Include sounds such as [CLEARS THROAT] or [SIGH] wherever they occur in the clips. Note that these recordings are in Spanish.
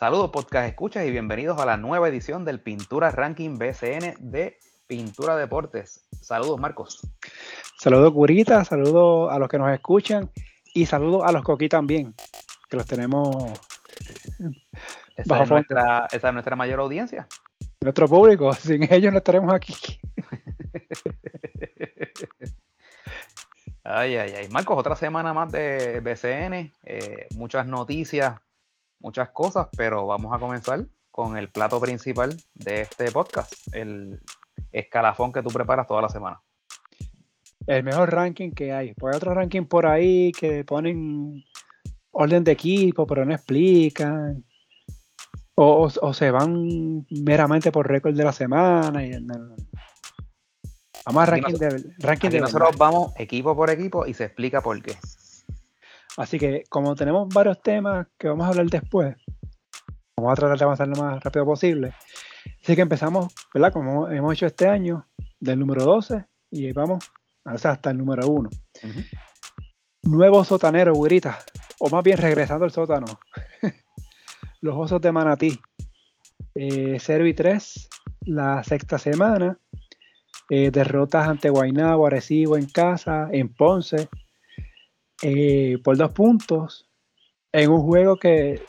Saludos podcast escuchas y bienvenidos a la nueva edición del Pintura Ranking BCN de Pintura Deportes. Saludos Marcos. Saludos Curita, saludos a los que nos escuchan y saludos a los coquí también, que los tenemos esa, es nuestra, esa es nuestra mayor audiencia. Nuestro público, [LAUGHS] sin ellos no estaremos aquí. [LAUGHS] Ay, ay, ay. Marcos, otra semana más de BCN, eh, muchas noticias, muchas cosas, pero vamos a comenzar con el plato principal de este podcast, el escalafón que tú preparas toda la semana. El mejor ranking que hay. Pues hay otro ranking por ahí que ponen orden de equipo, pero no explican. O, se van meramente por récord de la semana. Y, Vamos a ranking de ranking de Nosotros vamos equipo por equipo y se explica por qué. Así que como tenemos varios temas que vamos a hablar después, vamos a tratar de avanzar lo más rápido posible. Así que empezamos, ¿verdad? Como hemos hecho este año, del número 12 y vamos hasta el número 1. Nuevo sotanero, güerita. O más bien regresando al sótano. [LAUGHS] Los osos de Manatí. Eh, Servi 3, la sexta semana. Eh, derrotas ante Guaynabo, Arecibo en casa, en Ponce, eh, por dos puntos, en un juego que,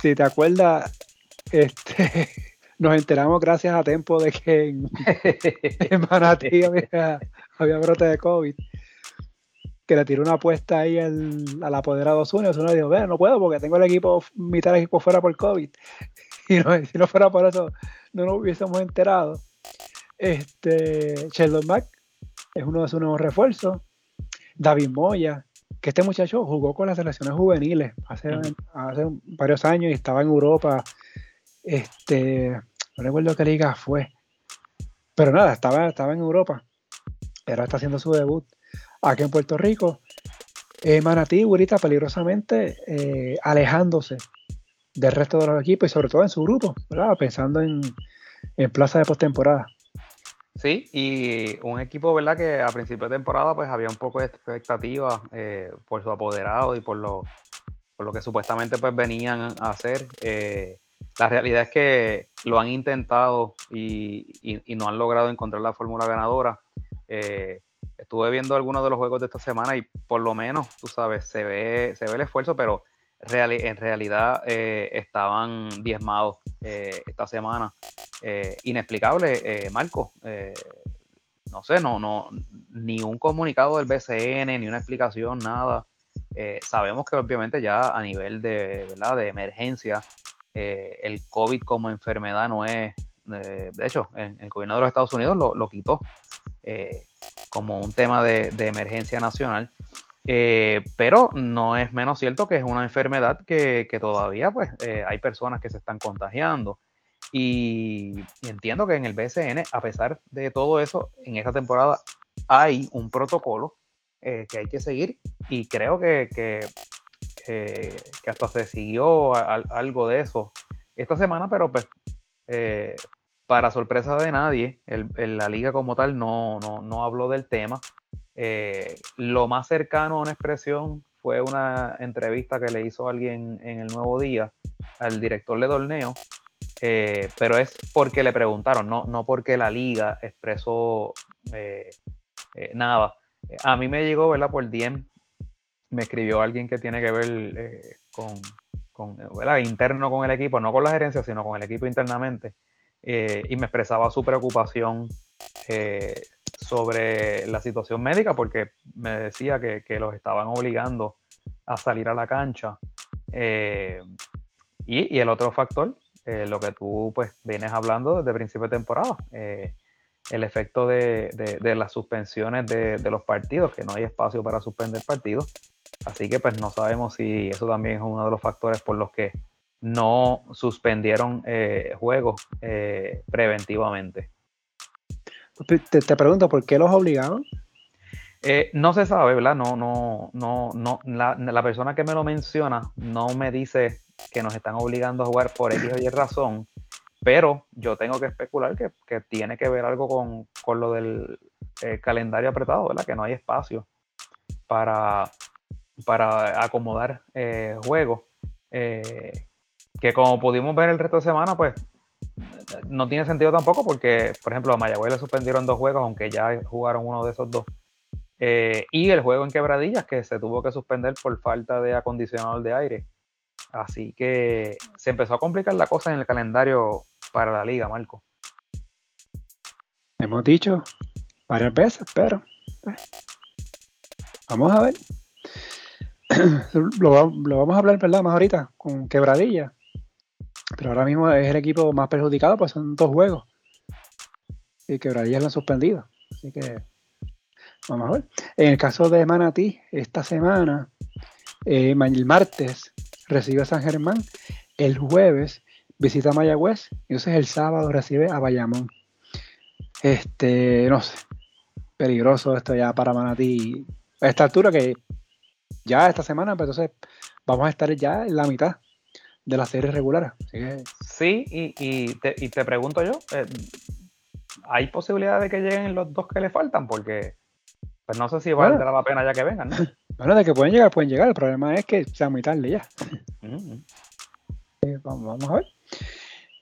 si te acuerdas, este, [LAUGHS] nos enteramos gracias a tiempo de que en, [LAUGHS] Manatí había, brote de COVID que le tiró una apuesta ahí al, al apoderado Osuna. Osuna dijo, no puedo porque tengo el equipo, mitad del equipo fuera por COVID. [LAUGHS] Y si no fuera por eso, no nos hubiésemos enterado. Este, Sheldon Mack es uno de sus nuevos refuerzos. David Moya, que este muchacho jugó con las selecciones juveniles hace, hace varios años y estaba en Europa. Este, no recuerdo qué liga fue. Pero nada, estaba, estaba en Europa. Ahora está haciendo su debut aquí en Puerto Rico. Eh, Manatí, Burita, peligrosamente eh, alejándose del resto de los equipos y sobre todo en su grupo, pensando en, en plaza de postemporada. Sí, y un equipo, ¿verdad? Que a principio de temporada pues había un poco de expectativa eh, por su apoderado y por lo, por lo que supuestamente pues venían a hacer. Eh, la realidad es que lo han intentado y, no han logrado encontrar la fórmula ganadora. Eh, estuve viendo algunos de los juegos de esta semana y por lo menos, tú sabes, se ve, se ve el esfuerzo, pero en realidad estaban diezmados esta semana. Eh, inexplicable, eh, Marco. Eh, no sé, no, no, ni un comunicado del BCN, ni una explicación, nada. sabemos que obviamente ya a nivel de, ¿verdad? de emergencia, el COVID como enfermedad no es, de hecho, el gobierno de los Estados Unidos lo, quitó como un tema de, emergencia nacional. Pero no es menos cierto que es una enfermedad que, que todavía pues hay personas que se están contagiando. Y, entiendo que en el BCN, a pesar de todo eso, en esta temporada hay un protocolo eh, que hay que seguir y creo que, que, hasta se siguió algo de eso esta semana, pero pues eh, para sorpresa de nadie, la liga como tal no, no, habló del tema. Eh, lo más cercano a una expresión fue una entrevista que le hizo alguien en el Nuevo Día al director de torneo, eh, pero es porque le preguntaron, no, no porque la liga expresó eh, nada. A mí me llegó, ¿verdad? Por DM, me escribió alguien que tiene que ver con, con ¿verdad? interno con el equipo, no con la gerencia, sino con el equipo internamente, y me expresaba su preocupación sobre la situación médica, porque me decía que, que los estaban obligando a salir a la cancha. y, y, el otro factor eh, lo que tú pues vienes hablando desde principio de temporada. Eh, el efecto de, las suspensiones de, los partidos, que no hay espacio para suspender partidos. Así que pues no sabemos si eso también es uno de los factores por los que no suspendieron eh, juegos preventivamente. Te, pregunto, ¿por qué los obligaron? no se sabe, ¿verdad? No, no, no, no. La, persona que me lo menciona no me dice que nos están obligando a jugar por X o Y razón, pero yo tengo que especular que, tiene que ver algo con, lo del eh, calendario apretado, ¿verdad? Que no hay espacio para, para acomodar eh, juegos. Eh, que como pudimos ver el resto de semana, pues no tiene sentido tampoco porque, por ejemplo, a Mayagüez le suspendieron dos juegos, aunque ya jugaron uno de esos dos. Eh, y el juego en quebradillas que se tuvo que suspender por falta de acondicionador de aire. Así que se empezó a complicar la cosa en el calendario para la liga, Marco. Hemos dicho varias veces, pero vamos a ver. [CLEARS THROAT] lo, lo, vamos a hablar, ¿verdad? Más ahorita, con quebradilla. Pero ahora mismo es el equipo más perjudicado, pues son dos juegos. Y quebradillas lo han suspendido. Así que vamos a ver. En el caso de Manatí, esta semana, eh, el martes recibe a San Germán, el jueves visita a Mayagüez, y entonces el sábado recibe a Bayamón. Este, no sé, peligroso esto ya para Manatí. A esta altura que ya esta semana, pues entonces vamos a estar ya en la mitad de la serie regular. Sí, y, te, pregunto yo, eh, ¿hay posibilidad de que lleguen los dos que le faltan? Porque pues no sé si valdrá la pena ya que vengan. ¿no? [LAUGHS] Bueno, de que pueden llegar, pueden llegar. El problema es que sea muy tarde ya. Eh, vamos, a ver.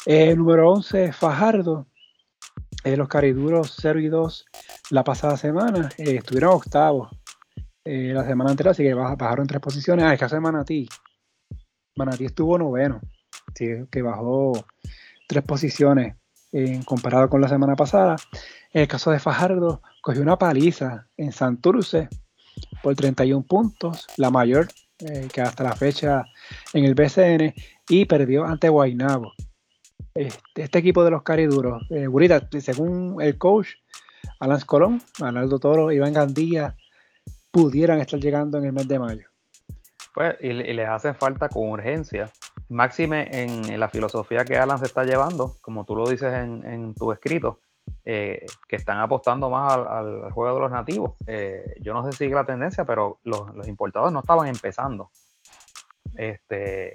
Eh, número 11, Fajardo. los cariduros 0 y 2 la pasada semana estuvieron octavos la semana anterior, así que bajaron tres posiciones. Ah, es que hace Manatí Manatí estuvo noveno, que bajó tres posiciones en comparado con la semana pasada. En el caso de Fajardo, cogió una paliza en Santurce por 31 puntos, la mayor eh, que hasta la fecha en el BCN, y perdió ante Guainabo. Este, este equipo de los cariduros, eh, según el coach Alan Colón, Arnaldo Toro, Iván Gandía, pudieran estar llegando en el mes de mayo. Pues, y, les hace falta con urgencia. Máxime en, la filosofía que Alan se está llevando, como tú lo dices en, tu escrito, eh, que están apostando más al, juego de los nativos. Eh, yo no sé si sigue la tendencia, pero los, importados no estaban empezando. Este,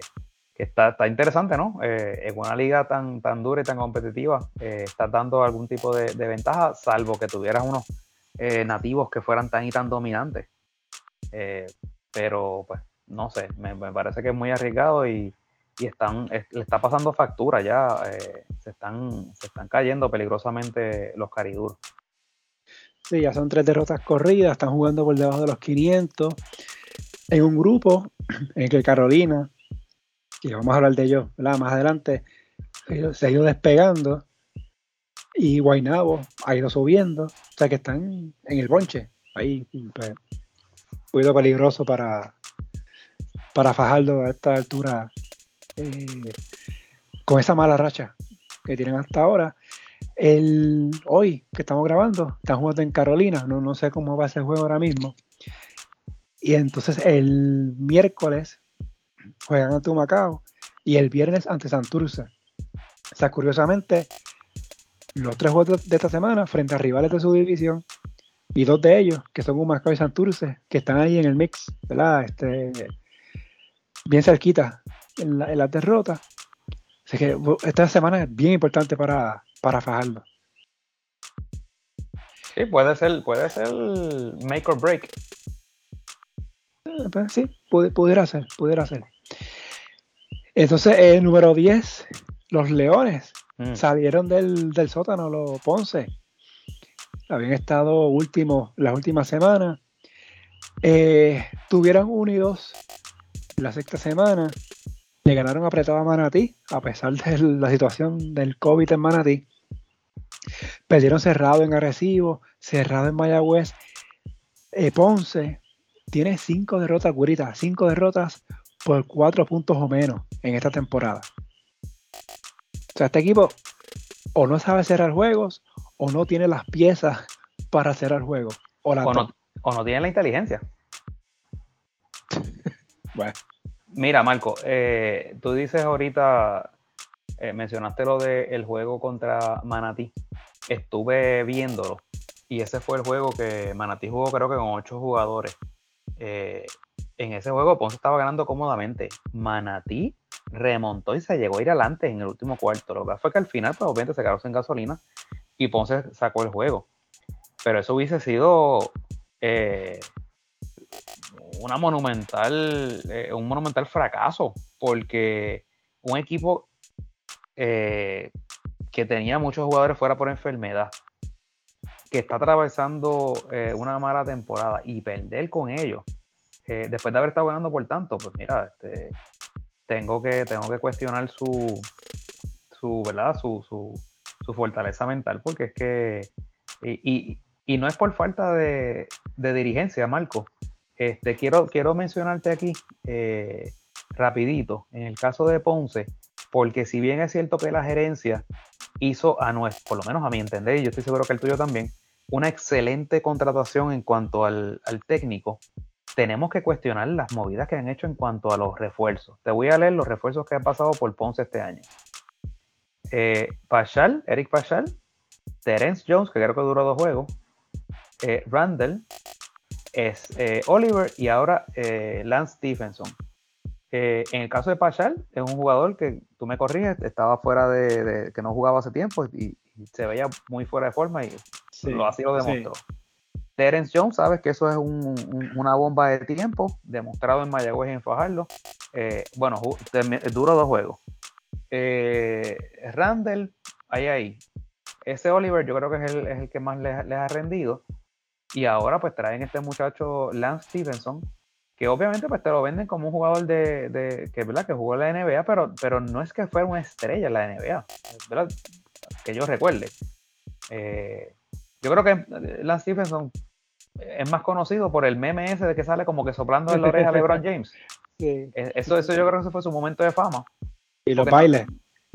que está, está interesante, ¿no? Eh, en una liga tan, tan dura y tan competitiva, estás dando algún tipo de, de, ventaja, salvo que tuvieras unos nativos que fueran tan y tan dominantes. pero pues no sé, me, parece que es muy arriesgado y, están, le está pasando factura ya, eh, se, están, se están cayendo peligrosamente los cariduros. Sí, ya son tres derrotas corridas, están jugando por debajo de los 500. En un grupo [CLEARS THROAT] en que Carolina, y vamos a hablar de ellos más adelante, se ha ido despegando y Guainabo ha ido subiendo, o sea que están en el bonche, ahí, pues, muy peligroso para, para Fajardo a esta altura eh, con esa mala racha que tienen hasta ahora. El, hoy que estamos grabando, están jugando en Carolina, no, no sé cómo va ese juego ahora mismo. Y entonces el miércoles juegan ante Macao y el viernes ante Santurce. O sea, curiosamente, los tres juegos de esta semana frente a rivales de su división y dos de ellos, que son Humacao y Santurce, que están ahí en el mix, ¿verdad? Este, bien cerquita en la, en derrota. Así que esta semana es bien importante para, para Fajardo. Sí, puede ser, puede ser make or break. Eh, pues sí, pudiera ser, pudiera ser. Entonces, el número 10, los Leones mm. salieron del, sótano, los Ponce. Habían estado últimos las últimas semanas. Eh, tuvieron unidos la sexta semana le ganaron apretado a Manatí, a pesar de la situación del COVID en Manatí. Perdieron cerrado en Arecibo, cerrado en Mayagüez. Eh, Ponce tiene cinco derrotas, Gurita, cinco derrotas por cuatro puntos o menos en esta temporada. O sea, este equipo o no sabe cerrar juegos o no tiene las piezas para cerrar juegos. O, no, o no tiene la inteligencia. Mira, Marco, eh, tú dices ahorita, eh, mencionaste lo del juego contra Manatí. Estuve viéndolo y ese fue el juego que Manatí jugó creo que con ocho jugadores. Eh, en ese juego Ponce estaba ganando cómodamente. Manatí remontó y se llegó a ir adelante en el último cuarto. Lo que fue que al final, pues obviamente se quedó sin gasolina y Ponce sacó el juego. Pero eso hubiese sido una monumental, eh, un monumental fracaso, porque un equipo eh, que tenía muchos jugadores fuera por enfermedad, que está atravesando eh, una mala temporada y perder con ellos, después de haber estado ganando por tanto, pues mira, este, tengo, que, tengo que cuestionar su, su, ¿verdad? Su, su, su fortaleza mental, porque es que, y, y, no es por falta de, de dirigencia, Marco. Este, quiero, quiero mencionarte aquí eh, rapidito, en el caso de Ponce, porque si bien es cierto que la gerencia hizo a nuestro, por lo menos a mi entender, y yo estoy seguro que el tuyo también, una excelente contratación en cuanto al, técnico, tenemos que cuestionar las movidas que han hecho en cuanto a los refuerzos. Te voy a leer los refuerzos que han pasado por Ponce este año. Eh, Pachal, Eric Pachal, Terence Jones, que creo que duró dos juegos, eh, Randall, es eh, Oliver y ahora eh, Lance Stephenson. en el caso de Pachal, es un jugador que tú me corriges, estaba fuera de, que no jugaba hace tiempo y, se veía muy fuera de forma y lo así lo demostró. Terence Jones, sabes que eso es una bomba de tiempo, demostrado en Mayagüez y en Fajardo. Eh, bueno, duró dos juegos. Randall, ahí ahí. Ese Oliver yo creo que es el, que más les ha rendido. Y ahora pues traen este muchacho Lance Stevenson, que obviamente pues te lo venden como un jugador de, que, ¿verdad? que jugó en la NBA, pero, pero no es que fuera una estrella en la NBA, ¿verdad? que yo recuerde. Eh, yo creo que Lance Stevenson es más conocido por el meme ese de que sale como que soplando en la oreja a LeBron [LAUGHS] James. E, eso, eso yo creo que ese fue su momento de fama. Y los bailes.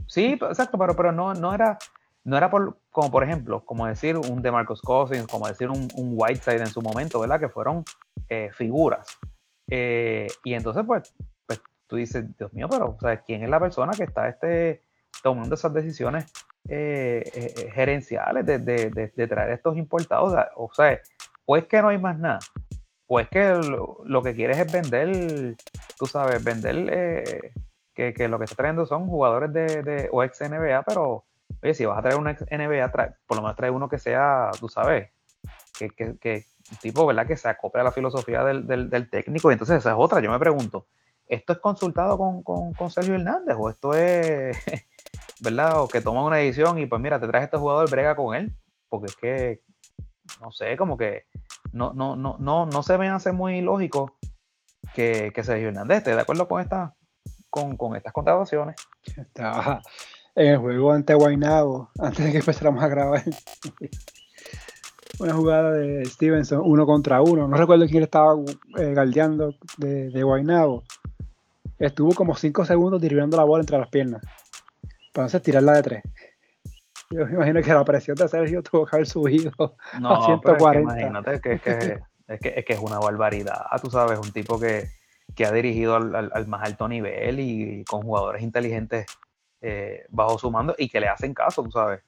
sí, exacto, pero, pero no, no era no era por, como por ejemplo, como decir un DeMarcus Cousins, como decir un, un Whiteside en su momento, ¿verdad? Que fueron eh, figuras. Eh, y entonces, pues, pues, tú dices, Dios mío, pero, o sea, ¿quién es la persona que está este, tomando esas decisiones eh, gerenciales de, de, de, traer estos importados? O sea, o es que no hay más nada, o es que lo, que quieres es vender, tú sabes, vender que, que, lo que está trayendo son jugadores de, o ex NBA, pero Oye, si vas a traer una NBA, por lo menos trae uno que sea, tú sabes, que, que, tipo, ¿verdad? Que se acople a la filosofía del, del, técnico. Y entonces esa es otra. Yo me pregunto, ¿esto es consultado con, con, Sergio Hernández? ¿O esto es, [LAUGHS] ¿verdad? O que toman una decisión y pues mira, te traes este jugador, brega con él. Porque es que, no sé, como que no, no, no, no, no se me hace muy lógico que, que Sergio Hernández esté de acuerdo con, esta, con, con estas contrataciones. En el juego ante Guaynabo, antes de que empezáramos a grabar. [LAUGHS] Una jugada de Stevenson, uno contra uno. No recuerdo quién estaba eh, galdeando de, de Guaynabo. Estuvo como 5 segundos dirigiendo la bola entre las piernas. Para entonces tirarla de tres. Yo me imagino que la presión de Sergio tuvo que haber subido a 140. imagínate que, es que, es una barbaridad. Tú sabes, un tipo que, ha dirigido al, más alto nivel y con jugadores inteligentes eh, bajo su mando y que le hacen caso, tú sabes.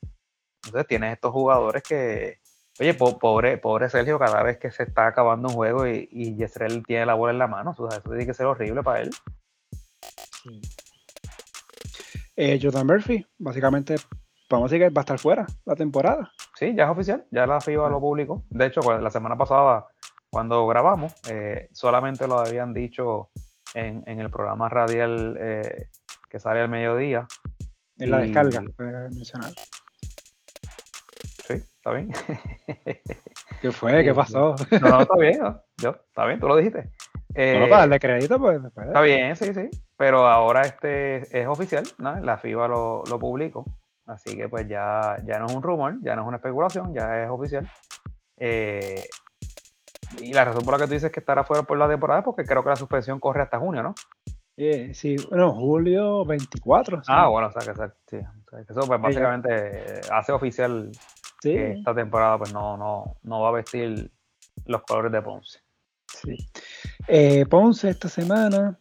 Entonces tienes estos jugadores que, oye, pobre, pobre Sergio, cada vez que se está acabando un juego y, y Yesrel tiene la bola en la mano, eso tiene que ser horrible para él. Eh, Jordan Murphy, básicamente, vamos a decir que va a estar fuera la temporada. Sí, ya es oficial, ya la FIBA lo publicó. De hecho, la semana pasada, cuando grabamos, eh, solamente lo habían dicho en, en el programa radial eh, que sale al mediodía. En la descarga, mencionar. Sí, está bien. [LAUGHS] ¿Qué fue? ¿Qué pasó? No, no, está bien, Yo, está bien, tú lo dijiste. Eh, para darle crédito, pues Está bien, sí, sí. Pero ahora este es oficial, ¿no? La FIBA lo, lo publicó. Así que pues ya, ya no es un rumor, ya no es una especulación, ya es oficial. Eh, y la razón por la que tú dices que estará fuera por la temporada es porque creo que la suspensión corre hasta junio, ¿no? Eh, sí, bueno, julio 24. Ah, bueno, o sea que, sí, eso pues básicamente hace oficial que esta temporada pues no, no, no va a vestir los colores de Ponce. Sí. Eh, Ponce esta semana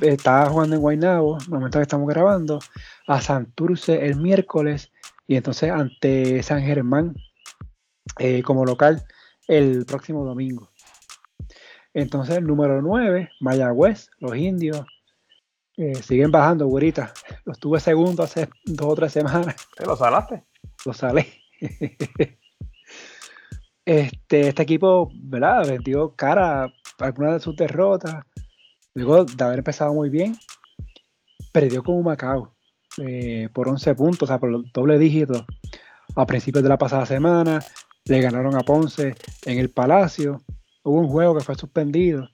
está jugando en Guaynabo, el momento que estamos grabando, a Santurce el miércoles y entonces ante San Germán eh, como local el próximo domingo. Entonces, el número 9, Mayagüez, los indios, eh, siguen bajando, güerita. Los tuve segundo hace dos o tres semanas. ¿Te lo salaste? Lo salé. [LAUGHS] este, este equipo, ¿verdad? Vendió cara a algunas de sus derrotas. Luego de haber empezado muy bien. perdió con Macao eh, por 11 puntos, o sea, por los doble dígitos a principios de la pasada semana. Le ganaron a Ponce en el Palacio. Hubo un juego que fue suspendido.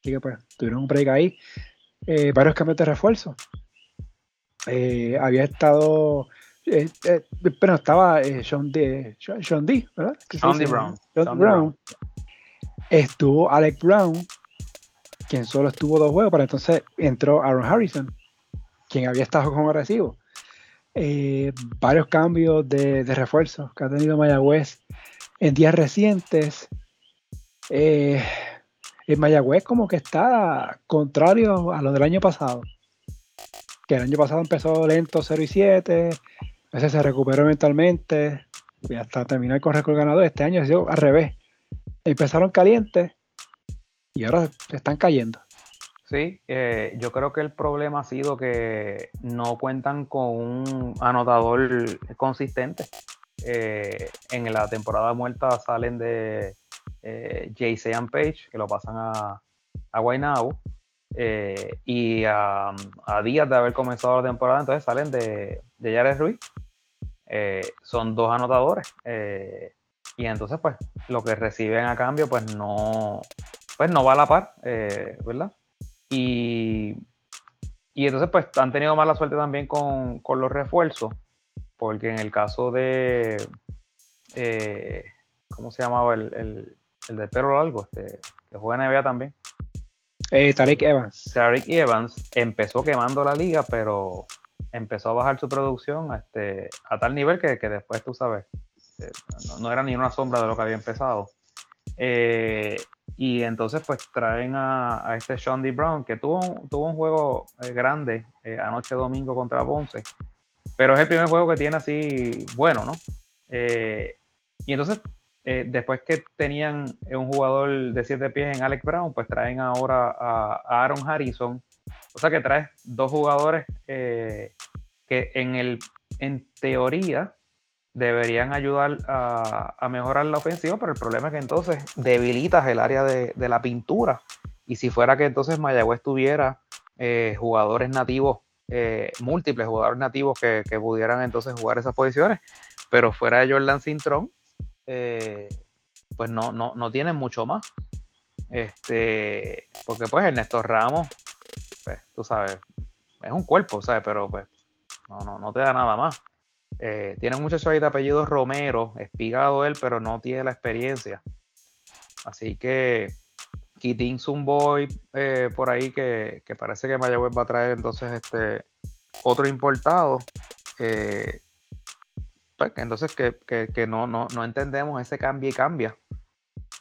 Así que pues tuvieron un break ahí. Eh, varios cambios de refuerzo. Eh, había estado. pero estaba Sean D, Sean D, ¿verdad? Sean D. Brown. Sean Brown. Estuvo Alex Brown, quien solo estuvo dos juegos, pero entonces entró Aaron Harrison, quien había estado con agresivo. Eh, varios cambios de, de refuerzos que ha tenido Mayagüez en días recientes. Eh, en Mayagüez como que está contrario a lo del año pasado. Que el año pasado empezó lento 0 y 7, a veces se recuperó mentalmente y hasta terminar con récord ganador. Este año ha sido al revés. Empezaron calientes y ahora están cayendo. Sí, eh, yo creo que el problema ha sido que no cuentan con un anotador consistente. Eh, en la temporada muerta salen de eh, and Page, que lo pasan a, a Guaynabo, eh, y a, días de haber comenzado la temporada, entonces salen de, de Yares Ruiz. son dos anotadores. y entonces, pues, lo que reciben a cambio, pues no, pues no va a la par, ¿verdad? Y, entonces, pues han tenido mala suerte también con, los refuerzos, porque en el caso de, eh, ¿cómo se llamaba? El, el de Perro Largo, este, que juega en NBA también. Eh, Tariq Evans. Tariq Evans empezó quemando la liga, pero empezó a bajar su producción este, a tal nivel que, después, tú sabes, eh, no, era ni una sombra de lo que había empezado. Eh, y entonces pues traen a, este Sean D. Brown, que tuvo, tuvo un juego eh, grande eh, anoche domingo contra Ponce, pero es el primer juego que tiene así bueno, ¿no? Y entonces, después que tenían un jugador de siete pies en Alex Brown, pues traen ahora a, Aaron Harrison. O sea que traes dos jugadores que en, el, en teoría deberían ayudar a, mejorar la ofensiva, pero el problema es que entonces debilitas el área de, la pintura. Y si fuera que entonces Mayagüez tuviera eh, jugadores nativos, eh, múltiples jugadores nativos que, pudieran entonces jugar esas posiciones, pero fuera de Jordan Cintrón, eh, pues no, no, no tienen mucho más. Este, porque pues Ernesto Ramos, pues, tú sabes, es un cuerpo, ¿sabes? Pero pues no, no, no te da nada más. Eh, tiene un muchacho ahí de apellido Romero, espigado él, pero no tiene la experiencia. Así que Kitin Zumboy eh, por ahí que, parece que Mayagüez va a traer entonces este otro importado. Entonces que, no, no, entendemos ese cambio y cambia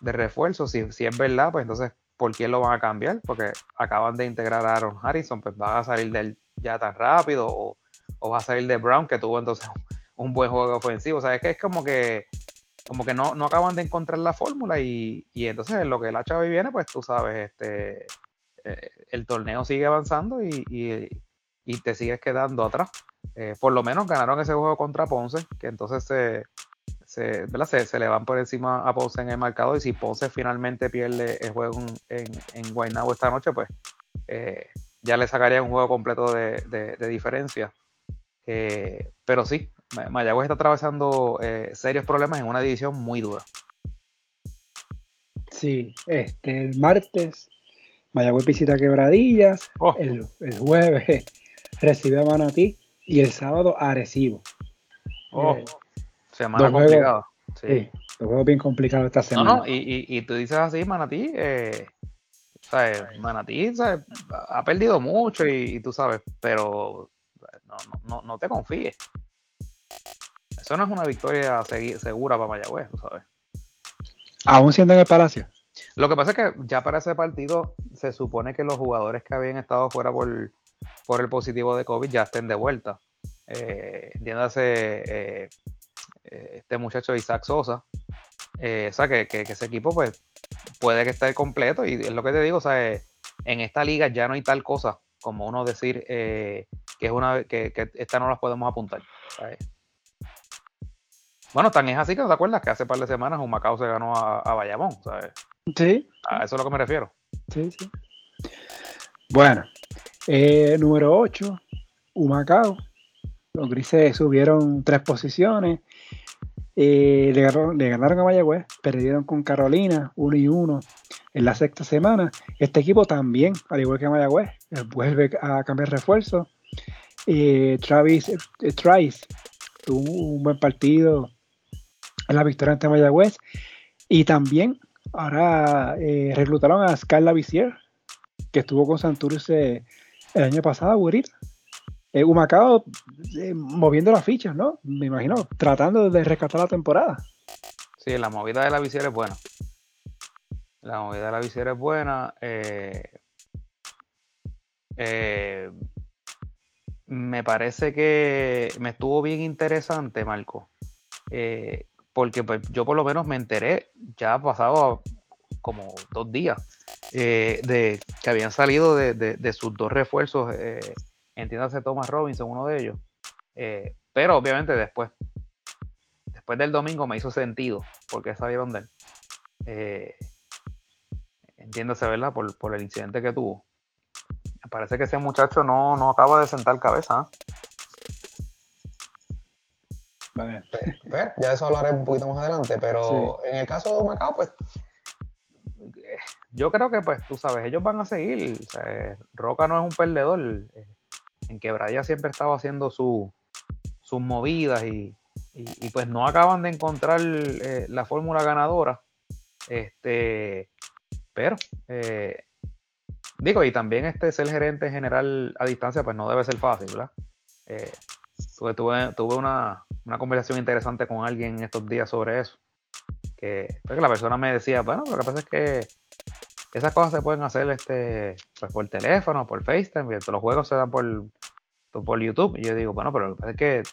de refuerzo. Si, si es verdad, pues entonces, ¿por qué lo van a cambiar? Porque acaban de integrar a Aaron Harrison, pues van a salir del ya tan rápido o o va a salir de Brown, que tuvo entonces [LAUGHS] un buen juego ofensivo. O sea, es que es como que como que no, no acaban de encontrar la fórmula y, entonces en lo que la chava viene, pues tú sabes, este eh, el torneo sigue avanzando y, te sigues quedando atrás. Eh, por lo menos ganaron ese juego contra Ponce, que entonces se, se, se, le van por encima a Ponce en el marcador y si Ponce finalmente pierde el juego en, en Guaynabo esta noche, pues eh, ya le sacaría un juego completo de diferencia. Eh, pero sí, Mayagüez está atravesando serios problemas en una división muy dura. Sí, este, el martes Mayagüez visita Quebradillas, oh. el, jueves [LAUGHS] recibe a Manatí y el sábado Arecibo. Oh, eh, semana complicada. Sí. sí, bien complicado esta semana. No, no, y, y, tú dices así, Manatí, eh, Manatí ha perdido mucho y, tú sabes, pero no, no, te confíes. Eso no es una victoria segura para Mayagüez, tú sabes. Aún siendo en el Palacio. Lo que pasa es que ya para ese partido se supone que los jugadores que habían estado fuera por, por el positivo de COVID ya estén de vuelta. Eh, entiéndase eh, eh, este muchacho Isaac Sosa. Eh, o sea, que, ese equipo pues puede que esté completo y es lo que te digo, o sea, en esta liga ya no hay tal cosa como uno decir eh, que es una que, que esta no las podemos apuntar. Bueno, tan es así que te acuerdas que hace par de semanas un Macao se ganó a, Bayamón, ¿sabes? Sí. A eso es a lo que me refiero. Sí, sí. Bueno, eh, número 8, Humacao. Los grises subieron tres posiciones. Eh, le, ganaron, a Mayagüez, perdieron con Carolina 1 y 1 en la sexta semana. Este equipo también, al igual que Mayagüez, eh, vuelve a cambiar refuerzo. Eh, Travis Trice tuvo un buen partido en la victoria ante Mayagüez. Y también ahora reclutaron a Scarla Vizier, que estuvo con Santurce el año pasado, güerita eh, Humacao eh, moviendo las fichas, ¿no? Me imagino, tratando de rescatar la temporada. Sí, la movida de la visiera es buena. La movida de la visiera es buena. Eh, me parece que me estuvo bien interesante, Marco. porque pues, yo por lo menos me enteré, ya pasado como dos días, de que habían salido de, de sus dos refuerzos entiéndase Thomas Robinson, uno de ellos. Eh, pero obviamente después, después del domingo me hizo sentido, porque salieron de él. Eh, entiéndase, ¿verdad? Por, el incidente que tuvo. Me parece que ese muchacho no, no acaba de sentar cabeza. Vale. Pues, ya eso hablaré un poquito más adelante, pero en el caso de Macao, pues yo creo que pues tú sabes, ellos van a seguir. Roca no es un perdedor. Eh, en Quebradilla siempre estaba haciendo sus movidas y, pues no acaban de encontrar eh, la fórmula ganadora. Este, pero, eh, digo, y también este ser gerente general a distancia, pues no debe ser fácil, ¿verdad? Eh, tuve, tuve, una, conversación interesante con alguien estos días sobre eso. Que, pues, la persona me decía, bueno, lo que pasa es que esas cosas se pueden hacer este, pues por teléfono, por FaceTime, los juegos se dan por, por YouTube. Y yo digo, bueno, pero lo que pasa es que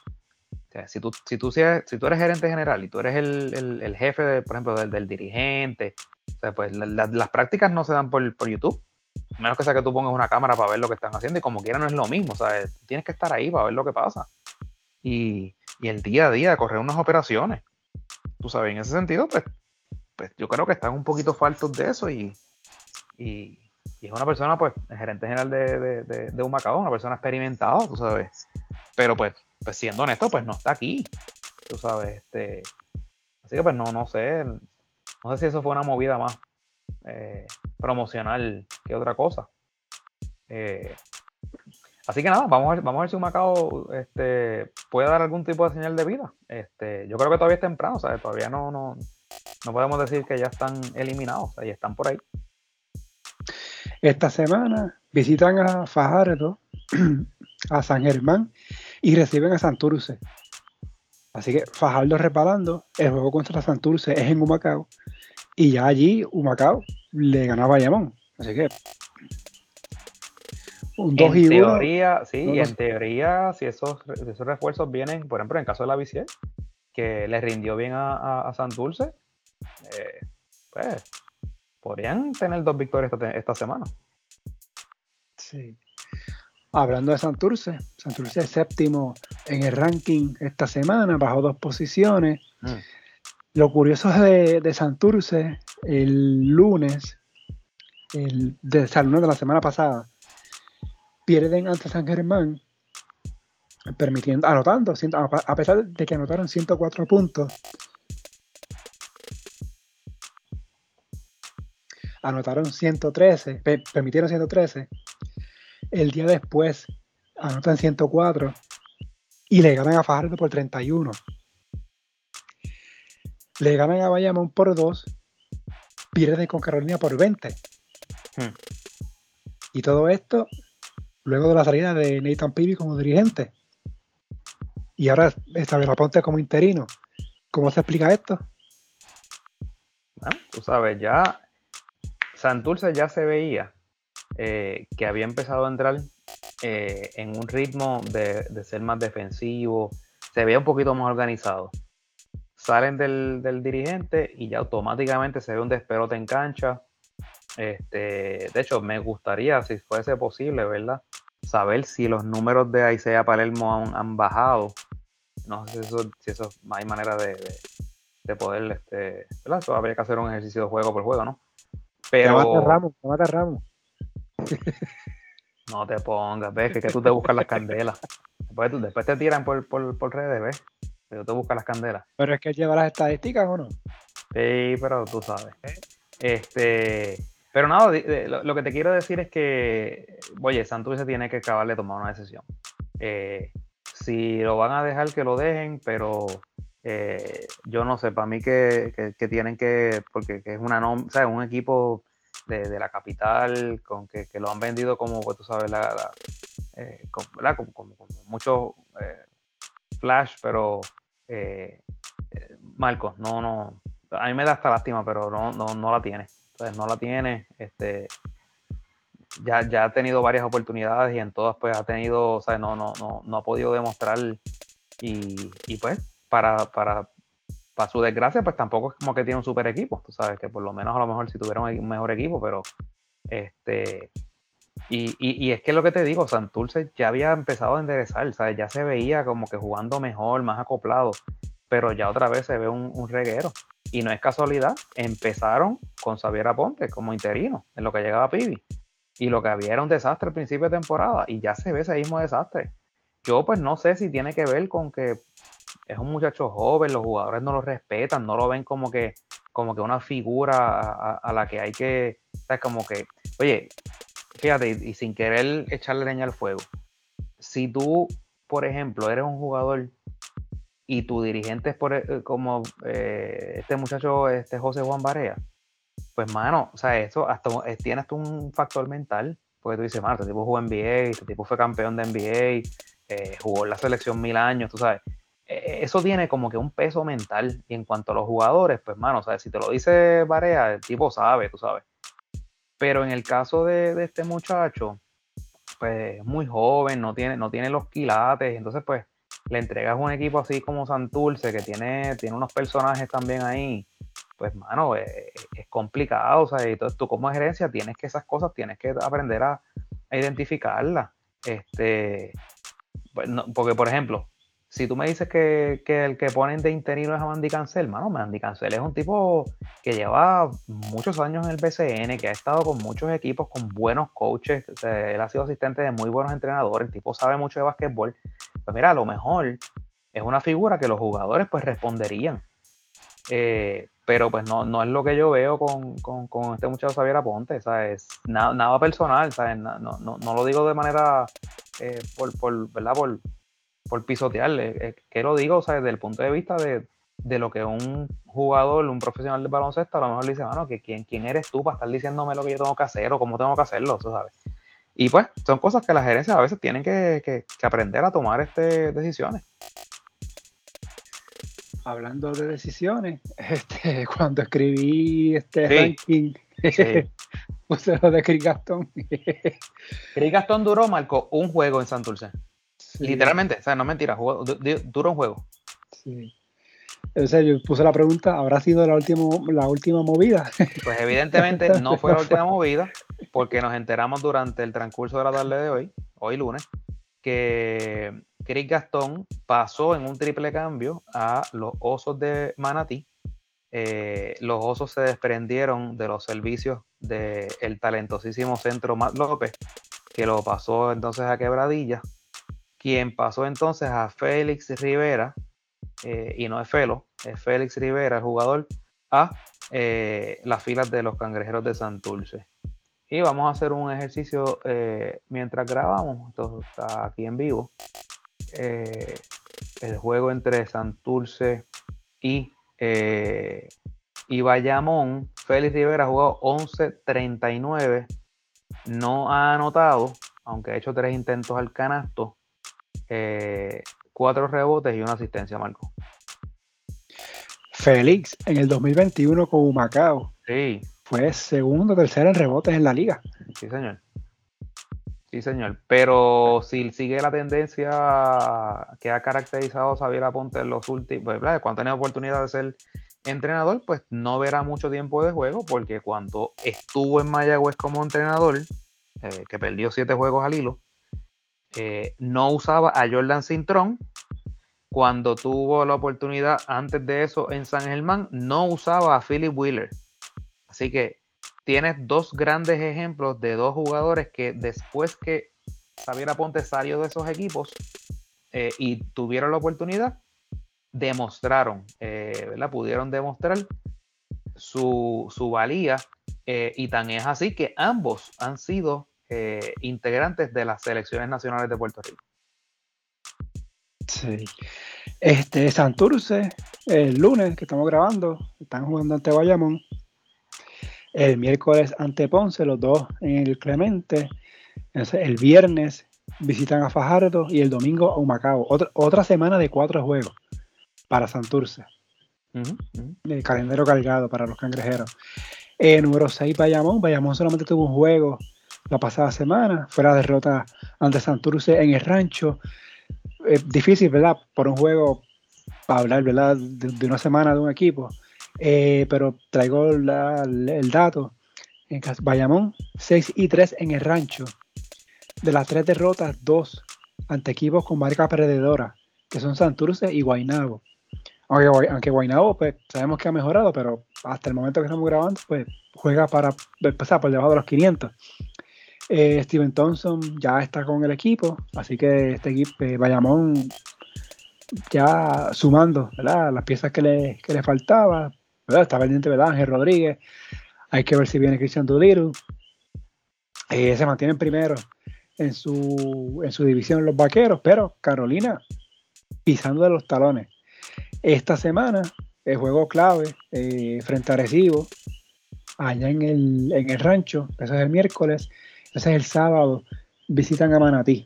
si, tú, si, tú, si, tú eres gerente general y tú eres el, jefe, de, por ejemplo, del, dirigente, pues las prácticas no se dan por, por YouTube. menos que sea que tú pongas una cámara para ver lo que están haciendo y como quiera no es lo mismo, ¿sabes? Tienes que estar ahí para ver lo que pasa. Y, y el día a día, correr unas operaciones. Tú sabes, en ese sentido, pues, pues yo creo que están un poquito faltos de eso y, y, es una persona, pues, el gerente general de, de, de, un Macao, una persona experimentada, tú sabes. Pero pues, pues, siendo honesto, pues no está aquí. Tú sabes, este. Así que pues no, no sé. No sé si eso fue una movida más eh, promocional que otra cosa. Eh, así que nada, vamos a ver, vamos a ver si un Macao este, puede dar algún tipo de señal de vida. Este, yo creo que todavía es temprano, ¿sabes? Todavía no, no, no podemos decir que ya están eliminados, o están por ahí. Esta semana visitan a Fajardo, [CLEARS THROAT] a San Germán y reciben a Santurce. Así que Fajardo reparando, el juego contra Santurce es en Humacao y ya allí Humacao le ganaba a Bayamón. Así que un 2 y 1. teoría, sí, y en teoría, si esos, esos refuerzos vienen, por ejemplo, en el caso de la Vicier, que le rindió bien a, Santurce, eh, pues podrían tener dos victorias esta, semana. Sí. Hablando de Santurce, Santurce es séptimo en el ranking esta semana, bajó dos posiciones. Mm. Lo curioso de, de Santurce, el lunes, el, de, de la semana pasada, pierden ante San Germán, permitiendo, anotando, a pesar de que anotaron 104 puntos, anotaron 113, permitieron 113. El día después anotan 104 y le ganan a Fajardo por 31. Le ganan a Bayamón por 2, pierden con Carolina por 20. Hmm. Y todo esto luego de la salida de Nathan Peavy como dirigente. Y ahora la Ponte como interino. ¿Cómo se explica esto? Ah, tú sabes, ya Santurce ya se veía eh, que había empezado a entrar eh, en un ritmo de, ser más defensivo, se veía un poquito más organizado. Salen del, dirigente y ya automáticamente se ve un desperote en cancha. Este, de hecho, me gustaría, si fuese posible, ¿verdad? Saber si los números de Isaiah Palermo han, bajado. No sé si eso, hay manera de, poder, este, ¿verdad? habría que hacer un ejercicio de juego por juego, ¿no? Pero. Ramos, Ramos. No te pongas, ves que, que tú te buscas las candelas. Después, después te tiran por, por, por redes, ves. Pero tú buscas las candelas. Pero es que lleva las estadísticas o no. Sí, pero tú sabes. Este, pero nada, lo, que te quiero decir es que, oye, Santurce tiene que acabar de tomar una decisión. Eh, si lo van a dejar, que lo dejen, pero eh, yo no sé, para mí que, tienen que, porque es una o sea, un equipo de, la capital, con que, lo han vendido como, pues tú sabes, la, eh, como, mucho flash, pero Marcos, no, no, a mí me da hasta lástima, pero no, no, no la tiene. Entonces no la tiene. Este, ya, ya ha tenido varias oportunidades y en todas pues ha tenido, o sea, no, no, no, no ha podido demostrar y, y pues para, para, para su desgracia pues tampoco es como que tiene un super equipo, tú sabes que por lo menos a lo mejor si tuviera un mejor equipo, pero este y, y, es que lo que te digo, Santurce ya había empezado a enderezar, ¿sabes? ya se veía como que jugando mejor, más acoplado, pero ya otra vez se ve un, un reguero. Y no es casualidad, empezaron con Xavier Aponte como interino, en lo que llegaba Pibi. Y lo que había era un desastre al principio de temporada, y ya se ve ese mismo desastre. Yo pues no sé si tiene que ver con que es un muchacho joven, los jugadores no lo respetan, no lo ven como que, como que una figura a, la que hay que, o como que, oye, fíjate, y, y sin querer echarle leña al fuego, si tú, por ejemplo, eres un jugador y tu dirigente es por, eh, como eh, este muchacho, este José Juan Barea, pues mano, o sea, eso hasta eh, tiene hasta un factor mental, porque tú dices, mano, este tipo jugó NBA, este tipo fue campeón de NBA, jugó en la selección mil años, tú sabes. Eso tiene como que un peso mental. Y en cuanto a los jugadores, pues, mano, sea, si te lo dice Barea, el tipo sabe, tú sabes. Pero en el caso de, de este muchacho, pues, es muy joven, no tiene, no tiene los quilates, entonces, pues, le entregas un equipo así como Santurce, que tiene, tiene unos personajes también ahí, pues, mano, eh, es, complicado, o sea, entonces tú como gerencia tienes que esas cosas, tienes que aprender a, identificarlas. Este, pues, porque, por ejemplo, si tú me dices que, el que ponen de interino es a Mandy Cancel, mano, Mandy Cancel es un tipo que lleva muchos años en el BCN, que ha estado con muchos equipos, con buenos coaches, él ha sido asistente de muy buenos entrenadores, el tipo sabe mucho de básquetbol. Pues mira, a lo mejor es una figura que los jugadores pues responderían. Eh, pero pues no, no es lo que yo veo con, este muchacho Xavier Aponte, ¿sabes? Nada, nada personal, ¿sabes? No, no, lo digo de manera eh, por, por, ¿verdad? Por, por pisotearle. que lo digo, sea, desde el punto de vista de, lo que un jugador, un profesional de baloncesto, a lo mejor le dice, bueno, que quién, quién eres tú para estar diciéndome lo que yo tengo que hacer o cómo tengo que hacerlo, ¿sabes? Y pues son cosas que las gerencias a veces tienen que, aprender a tomar este, decisiones. Hablando de decisiones, [LAUGHS] este, cuando escribí este ranking, [LAUGHS] puse lo de Chris. [LAUGHS] Chris duró, marcó un juego en Santurce. Literalmente, o sea, no mentira, jugó, duró un juego. Sí. O sea, yo puse la pregunta, ¿habrá sido la última, la última movida? [LAUGHS] Pues evidentemente no fue la última [LAUGHS] movida, porque nos enteramos durante el transcurso de la tarde de hoy, hoy lunes, que Chris Gastón pasó en un triple cambio a los Osos de Manatí. Eh, los Osos se desprendieron de los servicios del talentosísimo centro Matt López, que lo pasó entonces a Quebradilla quien pasó entonces a Félix Rivera, eh, y no es Felo, es Félix Rivera, el jugador, a eh, las filas de los cangrejeros de Santurce. Y vamos a hacer un ejercicio eh, mientras grabamos, esto está aquí en vivo. el juego entre Santurce y, y Bayamón. Félix Rivera ha jugado 11-39, no ha anotado, aunque ha hecho tres intentos al canasto. Eh, cuatro rebotes y una asistencia, Marco. Félix, en el 2021 con Humacao. Sí. Fue segundo, tercero en rebotes en la liga. Sí, señor. Sí, señor. Pero si sigue la tendencia que ha caracterizado a Xavier Aponte en los últimos, pues, cuando tenido oportunidad de ser entrenador, pues no verá mucho tiempo de juego, porque cuando estuvo en Mayagüez como entrenador, eh, que perdió siete juegos al hilo, eh, no usaba a Jordan Cintrón. Cuando tuvo la oportunidad antes de eso en San Germán, no usaba a Philip Wheeler. Así que tienes dos grandes ejemplos de dos jugadores que después que Xavier Aponte salió de esos equipos y tuvieron la oportunidad, demostraron, ¿verdad? Pudieron demostrar su, su valía y tan es así que ambos han sido integrantes de las selecciones nacionales de Puerto Rico. Sí. Este, Santurce, el lunes que estamos grabando, están jugando ante Bayamón. El miércoles ante Ponce, los dos en el Clemente. el viernes visitan a Fajardo y el domingo a Humacao. Otra, otra semana de cuatro juegos para Santurce. El calendario cargado para los cangrejeros. Eh, número 6, Bayamón. Bayamón solamente tuvo un juego la pasada semana. Fue la derrota ante Santurce en el rancho es difícil, ¿verdad? Por un juego, para hablar, ¿verdad? De, una semana de un equipo. Eh, pero traigo el dato. En Bayamón, 6 y 3 en el rancho. De las tres derrotas, dos ante equipos con marca perdedora, que son Santurce y Guaynabo. Aunque, aunque Guaynabo, pues sabemos que ha mejorado, pero hasta el momento que estamos grabando, pues juega para empezar por debajo de los 500. Eh, Steven Thompson ya está con el equipo, así que este equipo, eh, Bayamón, ya sumando las piezas que le, que le faltaba. Está pendiente, ¿verdad? Ángel Rodríguez. Hay que ver si viene Cristian Duliru. Eh, se mantienen primero en su, en su división los vaqueros, pero Carolina pisando de los talones. Esta semana, el juego clave frente a Recibo, allá en el, en el rancho, eso es el miércoles, ese es el sábado, visitan a Manatí.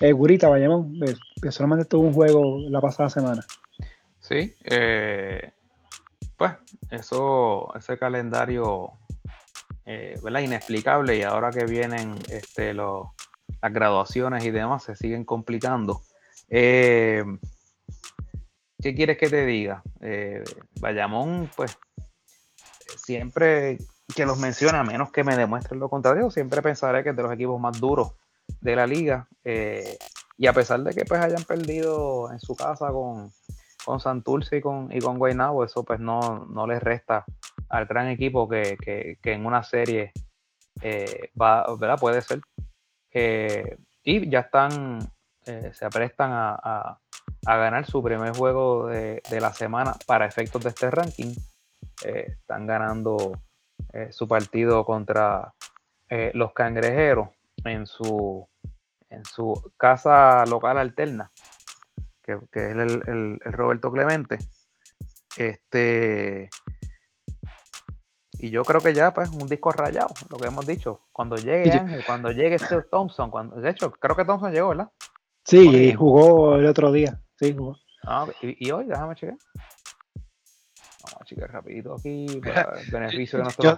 Eh, Gurita, vayamos, que solamente tuvo un juego la pasada semana. Sí, eh, pues eso, ese calendario, eh, ¿verdad? Inexplicable y ahora que vienen este, las graduaciones y demás se siguen complicando. Eh, ¿Qué quieres que te diga? Bayamón, pues siempre que los mencione, a menos que me demuestren lo contrario, siempre pensaré que es de los equipos más duros de la liga. Eh, y a pesar de que pues hayan perdido en su casa con, con Santurce y con, y con Guaynabo, eso pues no, no les resta al gran equipo que, en una serie eh, va, ¿verdad? Puede ser. Eh, y ya están, se aprestan a, ganar su primer juego de, de, la semana para efectos de este ranking. están ganando eh, su partido contra eh, los cangrejeros en su, en su casa local alterna, que, es el, Roberto Clemente. Este, y yo creo que ya, pues, un disco rayado, lo que hemos dicho. Cuando llegue Ángel, cuando llegue Steve Thompson, cuando, de hecho, creo que Thompson llegó, ¿verdad? Sí, jugó el otro día. Sí, jugó. Ah, y, hoy, déjame chequear. Vamos a rapidito aquí [LAUGHS] para el beneficio de nuestro.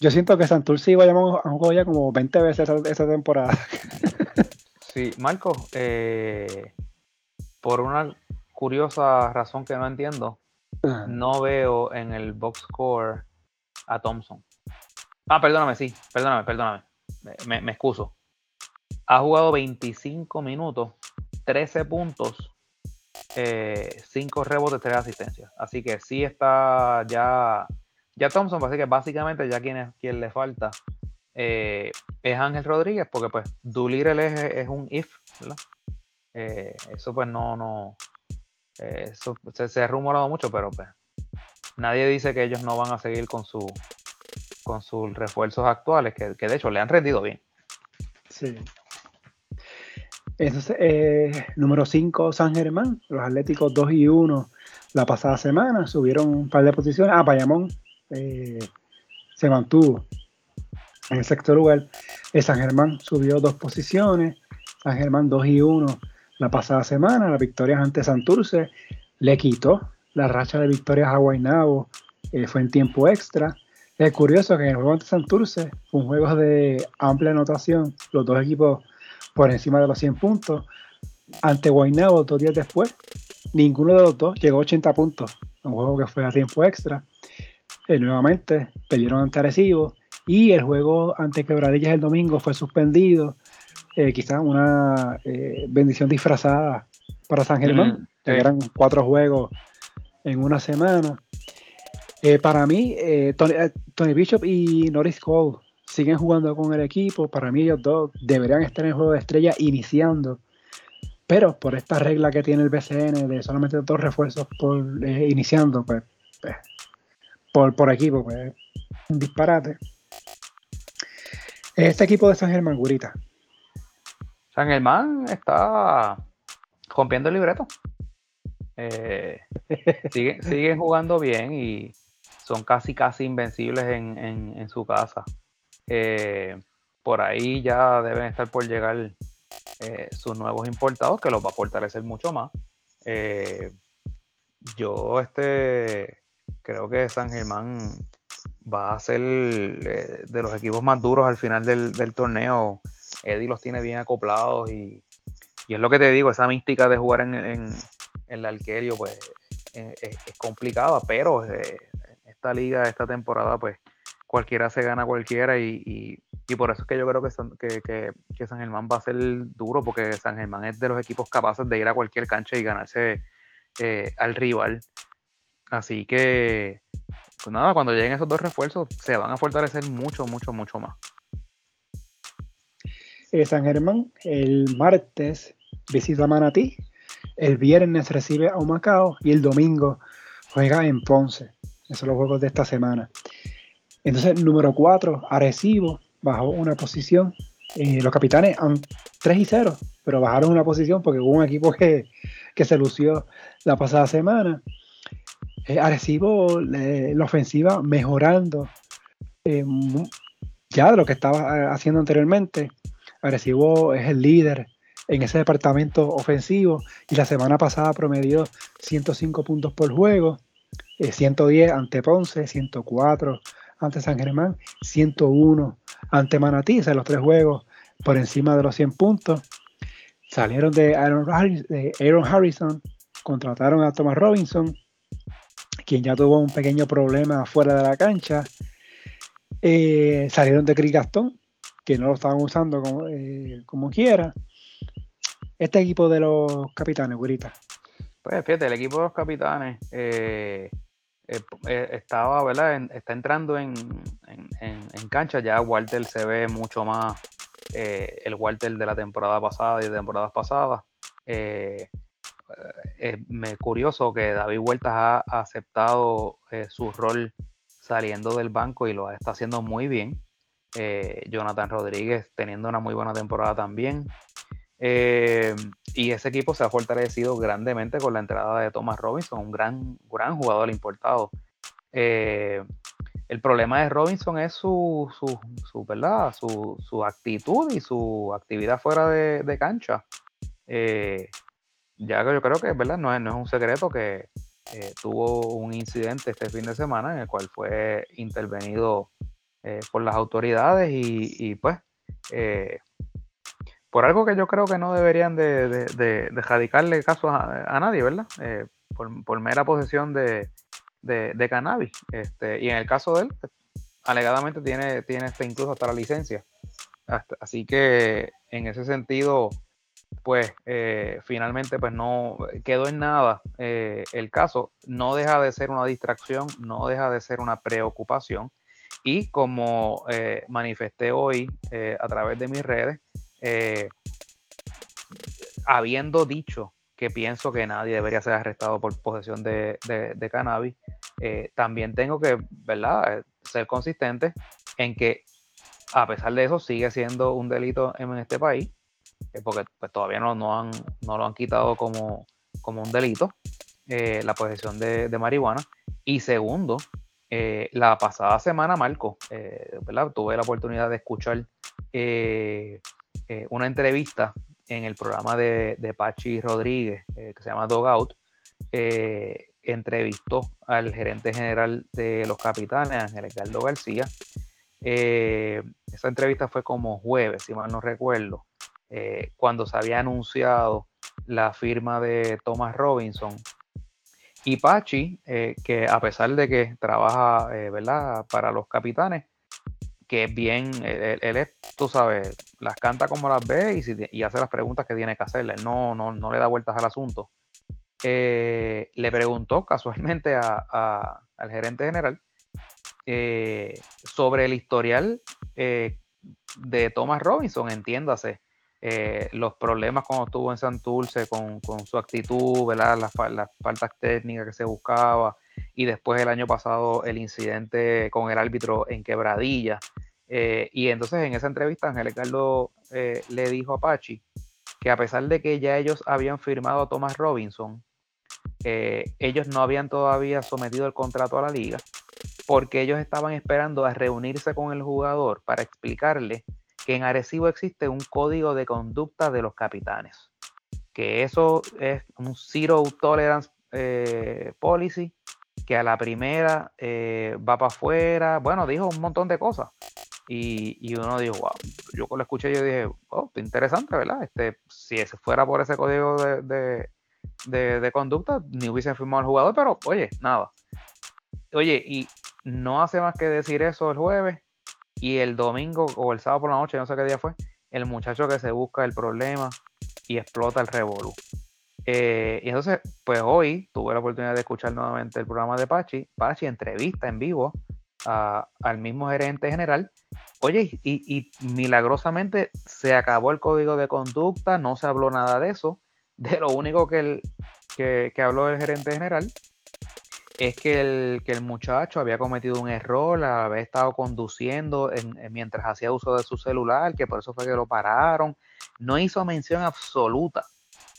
Yo siento que Santurce y Bayamón han jugado ya como 20 veces esa, temporada. [LAUGHS] Sí, Marco, eh, por una curiosa razón que no entiendo, no veo en el box score a Thompson. Ah, perdóname, sí, perdóname, perdóname. Me, me, excuso. Ha jugado 25 minutos, 13 puntos, 5 eh, rebotes, 3 asistencias. Así que sí está ya ya Thompson, así que básicamente ya quien, quien le falta eh, es Ángel Rodríguez, porque pues Doolittle es, es un if. Eh, eso pues no, no, eh, eso se, ha rumorado mucho, pero pues nadie dice que ellos no van a seguir con su con sus refuerzos actuales, que, de hecho le han rendido bien. Sí. Entonces, número 5, San Germán, los Atléticos 2 y 1 la pasada semana, subieron un par de posiciones. Ah, Bayamón eh, se mantuvo en el sexto lugar. El San Germán subió dos posiciones. San Germán 2 y 1 la pasada semana. La victoria ante Santurce le quitó la racha de victorias a Guaynabo. Eh, fue en tiempo extra. Es curioso que en el juego ante Santurce un juego de amplia anotación. Los dos equipos por encima de los 100 puntos. Ante Guaynabo, dos días después, ninguno de los dos llegó a 80 puntos. Un juego que fue a tiempo extra. Eh, nuevamente perdieron ante Arecibo y el juego ante Quebradillas el domingo fue suspendido. Eh, quizás una eh, bendición disfrazada para San Germán, que eran cuatro juegos en una semana. para mí, Tony, Bishop y Norris Cole siguen jugando con el equipo. Para mí ellos dos deberían estar en el juego de estrella iniciando. Pero por esta regla que tiene el BCN de solamente dos refuerzos por eh, iniciando, pues, pues, por, por equipo, pues un disparate. Este equipo de San Germán, Gurita. San Germán está rompiendo el libreto. Eh, [LAUGHS] siguen, jugando bien y son casi casi invencibles en, su casa. Eh, por ahí ya deben estar por llegar eh, sus nuevos importados, que los va a fortalecer mucho más. yo este creo que San Germán va a ser de los equipos más duros al final del, torneo. Eddie los tiene bien acoplados y, es lo que te digo, esa mística de jugar en, el Alquerio, pues eh, es, complicada, pero eh, esta liga, esta temporada, pues cualquiera se gana cualquiera y, por eso es que yo creo que San, que, San Germán va a ser duro, porque San Germán es de los equipos capaces de ir a cualquier cancha y ganarse eh, al rival. Así que, pues nada, cuando lleguen esos dos refuerzos, se van a fortalecer mucho, mucho, mucho más. San Germán, el martes visita Manatí el viernes recibe a Humacao y el domingo juega en Ponce. Esos son los juegos de esta semana. Entonces, número 4, Arecibo bajó una posición. Eh, los capitanes 3 y 0, pero bajaron una posición porque hubo un equipo que, se lució la pasada semana. Eh, Arecibo, la ofensiva mejorando eh, ya de lo que estaba haciendo anteriormente. Arecibo es el líder en ese departamento ofensivo y la semana pasada promedió 105 puntos por juego, 110 eh, ante Ponce, 104 ante San Germán, 101 ante Manatí, o los tres juegos por encima de los 100 puntos. Salieron de Aaron, Harrison, contrataron a Thomas Robinson, quien ya tuvo un pequeño problema fuera de la cancha. Eh, salieron de Chris Gastón, que no lo estaban usando como, eh, como quiera este equipo de los capitanes, Gurita? Pues fíjate, el equipo de los capitanes eh, eh, eh, estaba, ¿verdad? está entrando en, cancha. Ya Walter se ve mucho más el Walter de la temporada pasada y de temporadas pasadas. es curioso que David Huertas ha aceptado su rol saliendo del banco y lo está haciendo muy bien. Jonathan Rodríguez teniendo una muy buena temporada también. Eh, y ese equipo se ha fortalecido grandemente con la entrada de Thomas Robinson, un gran, gran jugador importado. Eh, el problema de Robinson es su, su, ¿verdad? Su, actitud y su actividad fuera de, cancha. Eh, ya que yo creo que ¿verdad? No, es, no es un secreto que tuvo un incidente este fin de semana en el cual fue intervenido por las autoridades y, y pues por algo que yo creo que no deberían de, de, de, caso a, nadie, ¿verdad? Eh, por, mera posesión de, cannabis. Este, y en el caso de él, pues, alegadamente tiene, tiene este, incluso hasta la licencia. así que en ese sentido, pues eh, finalmente pues no quedó en nada eh, el caso. No deja de ser una distracción, no deja de ser una preocupación. Y como manifesté hoy a través de mis redes, eh, habiendo dicho que pienso que nadie debería ser arrestado por posesión de, cannabis, eh, también tengo que, ¿verdad?, eh, ser consistente en que a pesar de eso sigue siendo un delito en este país, porque pues, todavía no, no, han, no lo han quitado como, como un delito, la posesión de, marihuana. Y segundo, la pasada semana, Marco, ¿verdad? tuve la oportunidad de escuchar eh, una entrevista en el programa de, de Pachi Rodríguez, eh, que se llama Dogout, eh, entrevistó al gerente general de los capitanes, Ángel Edgardo García. esa entrevista fue como jueves, si mal no recuerdo, cuando se había anunciado la firma de Thomas Robinson. Y Pachi, que a pesar de que trabaja ¿verdad? para los capitanes, que es bien, él, es, tú sabes, las canta como las ve y, hace las preguntas que tiene que hacerle. No, no, no le da vueltas al asunto. Eh, le preguntó casualmente al gerente general eh, sobre el historial eh, de Thomas Robinson, entiéndase. Eh, los problemas cuando estuvo en Santurce con, con su actitud, ¿verdad? Las, las, faltas técnicas que se buscaba y después el año pasado el incidente con el árbitro en Quebradilla. Y entonces en esa entrevista Ángel Ricardo le dijo a Pachi que a pesar de que ya ellos habían firmado a Thomas Robinson, ellos no habían todavía sometido el contrato a la liga porque ellos estaban esperando a reunirse con el jugador para explicarle que en Arecibo existe un código de conducta de los capitanes, que eso es un zero tolerance eh, policy, que a la primera eh, va para afuera, bueno, dijo un montón de cosas. Y, uno dijo, wow, yo cuando lo escuché yo dije, oh, interesante, ¿verdad? Este, si ese fuera por ese código de, de conducta, ni hubiesen firmado al jugador, pero oye, nada. Oye, y no hace más que decir eso el jueves y el domingo o el sábado por la noche, no sé qué día fue, el muchacho que se busca el problema y explota el revolú. Eh, y entonces, pues hoy tuve la oportunidad de escuchar nuevamente el programa de Pachi. Pachi entrevista en vivo al mismo gerente general. Oye, y, milagrosamente se acabó el código de conducta, no se habló nada de eso. De lo único que, el, que, habló el gerente general es que el, que el muchacho había cometido un error, había estado conduciendo mientras hacía uso de su celular, que por eso fue que lo pararon. No hizo mención absoluta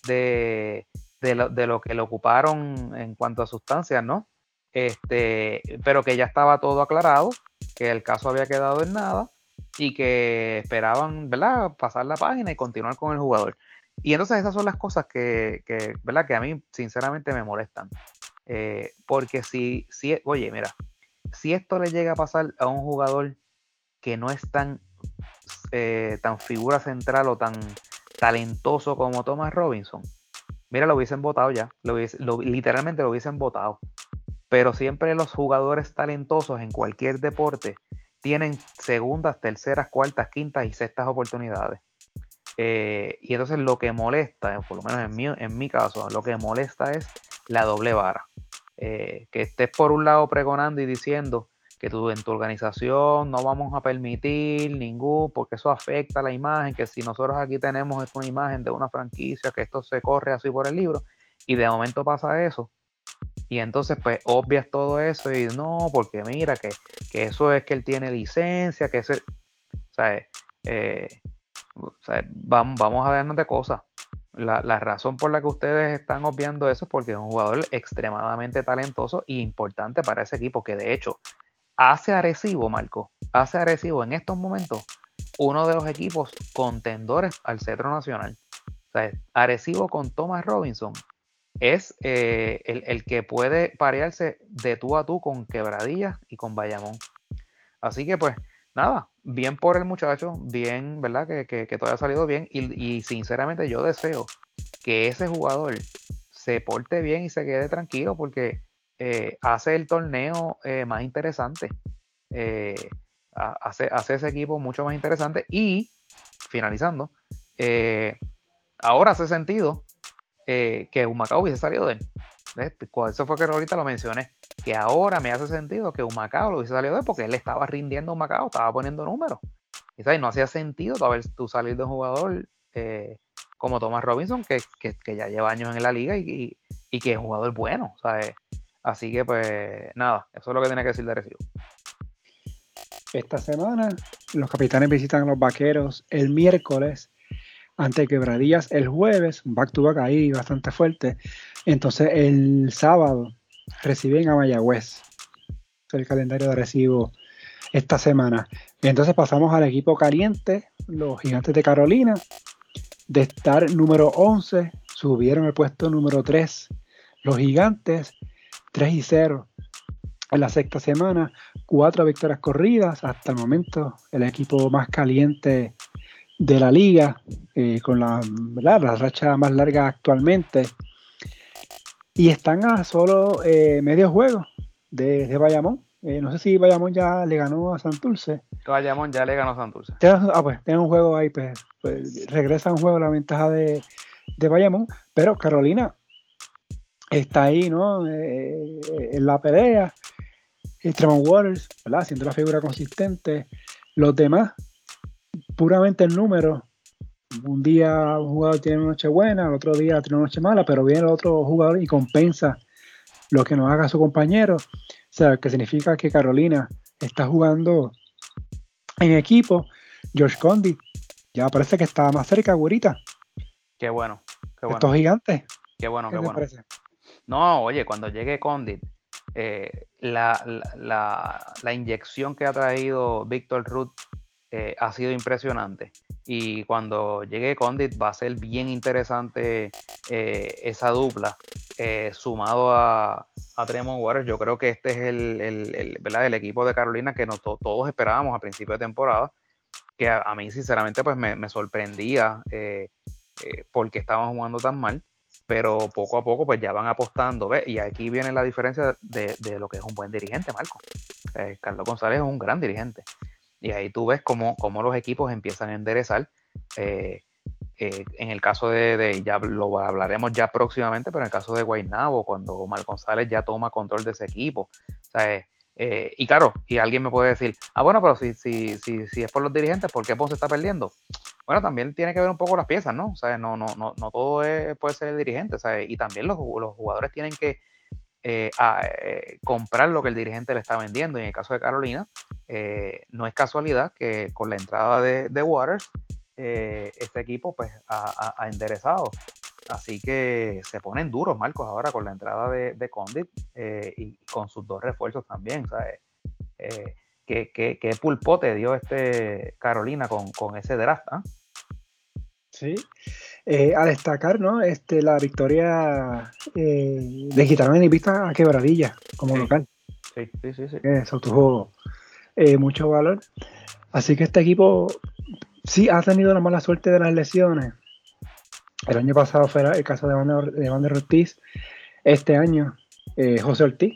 de, lo, que le ocuparon en cuanto a sustancias, ¿no? Este, pero que ya estaba todo aclarado, que el caso había quedado en nada y que esperaban, ¿verdad?, pasar la página y continuar con el jugador. Y entonces esas son las cosas que, que ¿verdad?, que a mí sinceramente me molestan. Eh, porque si, si, oye, mira, si esto le llega a pasar a un jugador que no es tan, eh, tan figura central o tan talentoso como Thomas Robinson, mira, lo hubiesen votado ya, lo literalmente lo hubiesen votado. Pero siempre los jugadores talentosos en cualquier deporte tienen segundas, terceras, cuartas, quintas y sextas oportunidades. Eh, y entonces lo que molesta, por lo menos en mi, en mi caso, lo que molesta es la doble vara. Eh, que estés por un lado pregonando y diciendo que tú en tu organización no vamos a permitir ningún, porque eso afecta la imagen, que si nosotros aquí tenemos una imagen de una franquicia, que esto se corre así por el libro, y de momento pasa eso, y entonces pues obvias todo eso y no, porque mira que, eso es que él tiene licencia, que ese, eh, o sea, vamos, vamos a vernos de cosas la, razón por la que ustedes están obviando eso es porque es un jugador extremadamente talentoso e importante para ese equipo, que de hecho hace Arecibo, Marco, hace Arecibo en estos momentos uno de los equipos contendores al centro nacional. O sea, Arecibo con Thomas Robinson es eh, el, que puede parearse de tú a tú con Quebradillas y con Bayamón. Así que pues nada, bien por el muchacho, bien, ¿verdad? Que, todo haya salido bien y, sinceramente yo deseo que ese jugador se porte bien y se quede tranquilo porque eh, hace el torneo eh, más interesante, hace, hace ese equipo mucho más interesante y, finalizando, ahora hace sentido que Humacao hubiese salido de él. Eso fue que ahorita lo mencioné que ahora me hace sentido que un Macao lo hubiese salido de porque él estaba rindiendo un Macao, estaba poniendo números. Y ¿sabes? no hacía sentido tú, salir de un jugador eh, como Thomas Robinson, que, ya lleva años en la liga y, que es jugador bueno. Así que, pues, nada, eso es lo que tenía que decir de recibo. Esta semana, los capitanes visitan a los vaqueros el miércoles ante Quebradillas el jueves, back to back ahí bastante fuerte. Entonces, el sábado reciben a Mayagüez. El calendario de recibo esta semana. Y entonces pasamos al equipo caliente, los gigantes de Carolina. De estar número 11, subieron el puesto número 3. Los gigantes, 3 y 0 en la sexta semana, cuatro victorias corridas. Hasta el momento, el equipo más caliente de la liga, eh, con la, la racha más larga actualmente. Y están a solo eh, medio juego de, de Bayamón. Eh, no sé si Bayamón ya le ganó a Santurce. Bayamón ya le ganó a Santurce. Ah, pues tiene un juego ahí, pues, pues, regresa un juego la ventaja de, de Bayamón. Pero Carolina está ahí, ¿no? Eh, en la pelea. Tremont Waters, ¿verdad? Siendo la figura consistente. Los demás, puramente el número. Un día un jugador tiene una noche buena, el otro día tiene una noche mala, pero viene el otro jugador y compensa lo que nos haga su compañero. O sea, que significa que Carolina está jugando en equipo. George Condi ya parece que está más cerca, güerita. Qué bueno, qué bueno. Estos gigantes. Qué bueno, qué, bueno. No, oye, cuando llegue Condit, eh, la, inyección que ha traído Víctor Ruth eh, ha sido impresionante. Y cuando llegue Condit va a ser bien interesante eh, esa dupla. sumado a, a Tremont Waters, yo creo que este es el, el, equipo de Carolina que todos esperábamos a principio de temporada. Que a, mí, sinceramente, pues me, sorprendía porque estaban jugando tan mal pero poco a poco pues ya van apostando, ¿ves? Y aquí viene la diferencia de, lo que es un buen dirigente, Marco. Eh, Carlos González es un gran dirigente. Y ahí tú ves cómo, cómo los equipos empiezan a enderezar. Eh, eh, en el caso de, ya lo hablaremos ya próximamente, pero en el caso de Guaynabo, cuando Omar González ya toma control de ese equipo. y claro, y alguien me puede decir, ah, bueno, pero si, si, si, si es por los dirigentes, ¿por qué Ponce está perdiendo? bueno, también tiene que ver un poco las piezas, ¿no? O sea, no, no, no, no todo puede ser el dirigente, ¿sabes? Y también los, los jugadores tienen que eh, eh, comprar lo que el dirigente le está vendiendo. Y en el caso de Carolina, eh, no es casualidad que con la entrada de, de Waters, este equipo pues ha, enderezado. Así que se ponen duros, Marcos, ahora con la entrada de, de Condit y con sus dos refuerzos también, ¿sabes? qué, qué, pulpote dio este Carolina con, ese draft. ¿ah? Sí. Eh, a destacar, ¿no? Este, la victoria eh, de Gitano y Vista a Quebradilla como local. Sí, sí, sí. sí. Eso tuvo eh, mucho valor. Así que este equipo sí ha tenido la mala suerte de las lesiones. El año pasado fue el caso de Wander, Ortiz. Este año, José Ortiz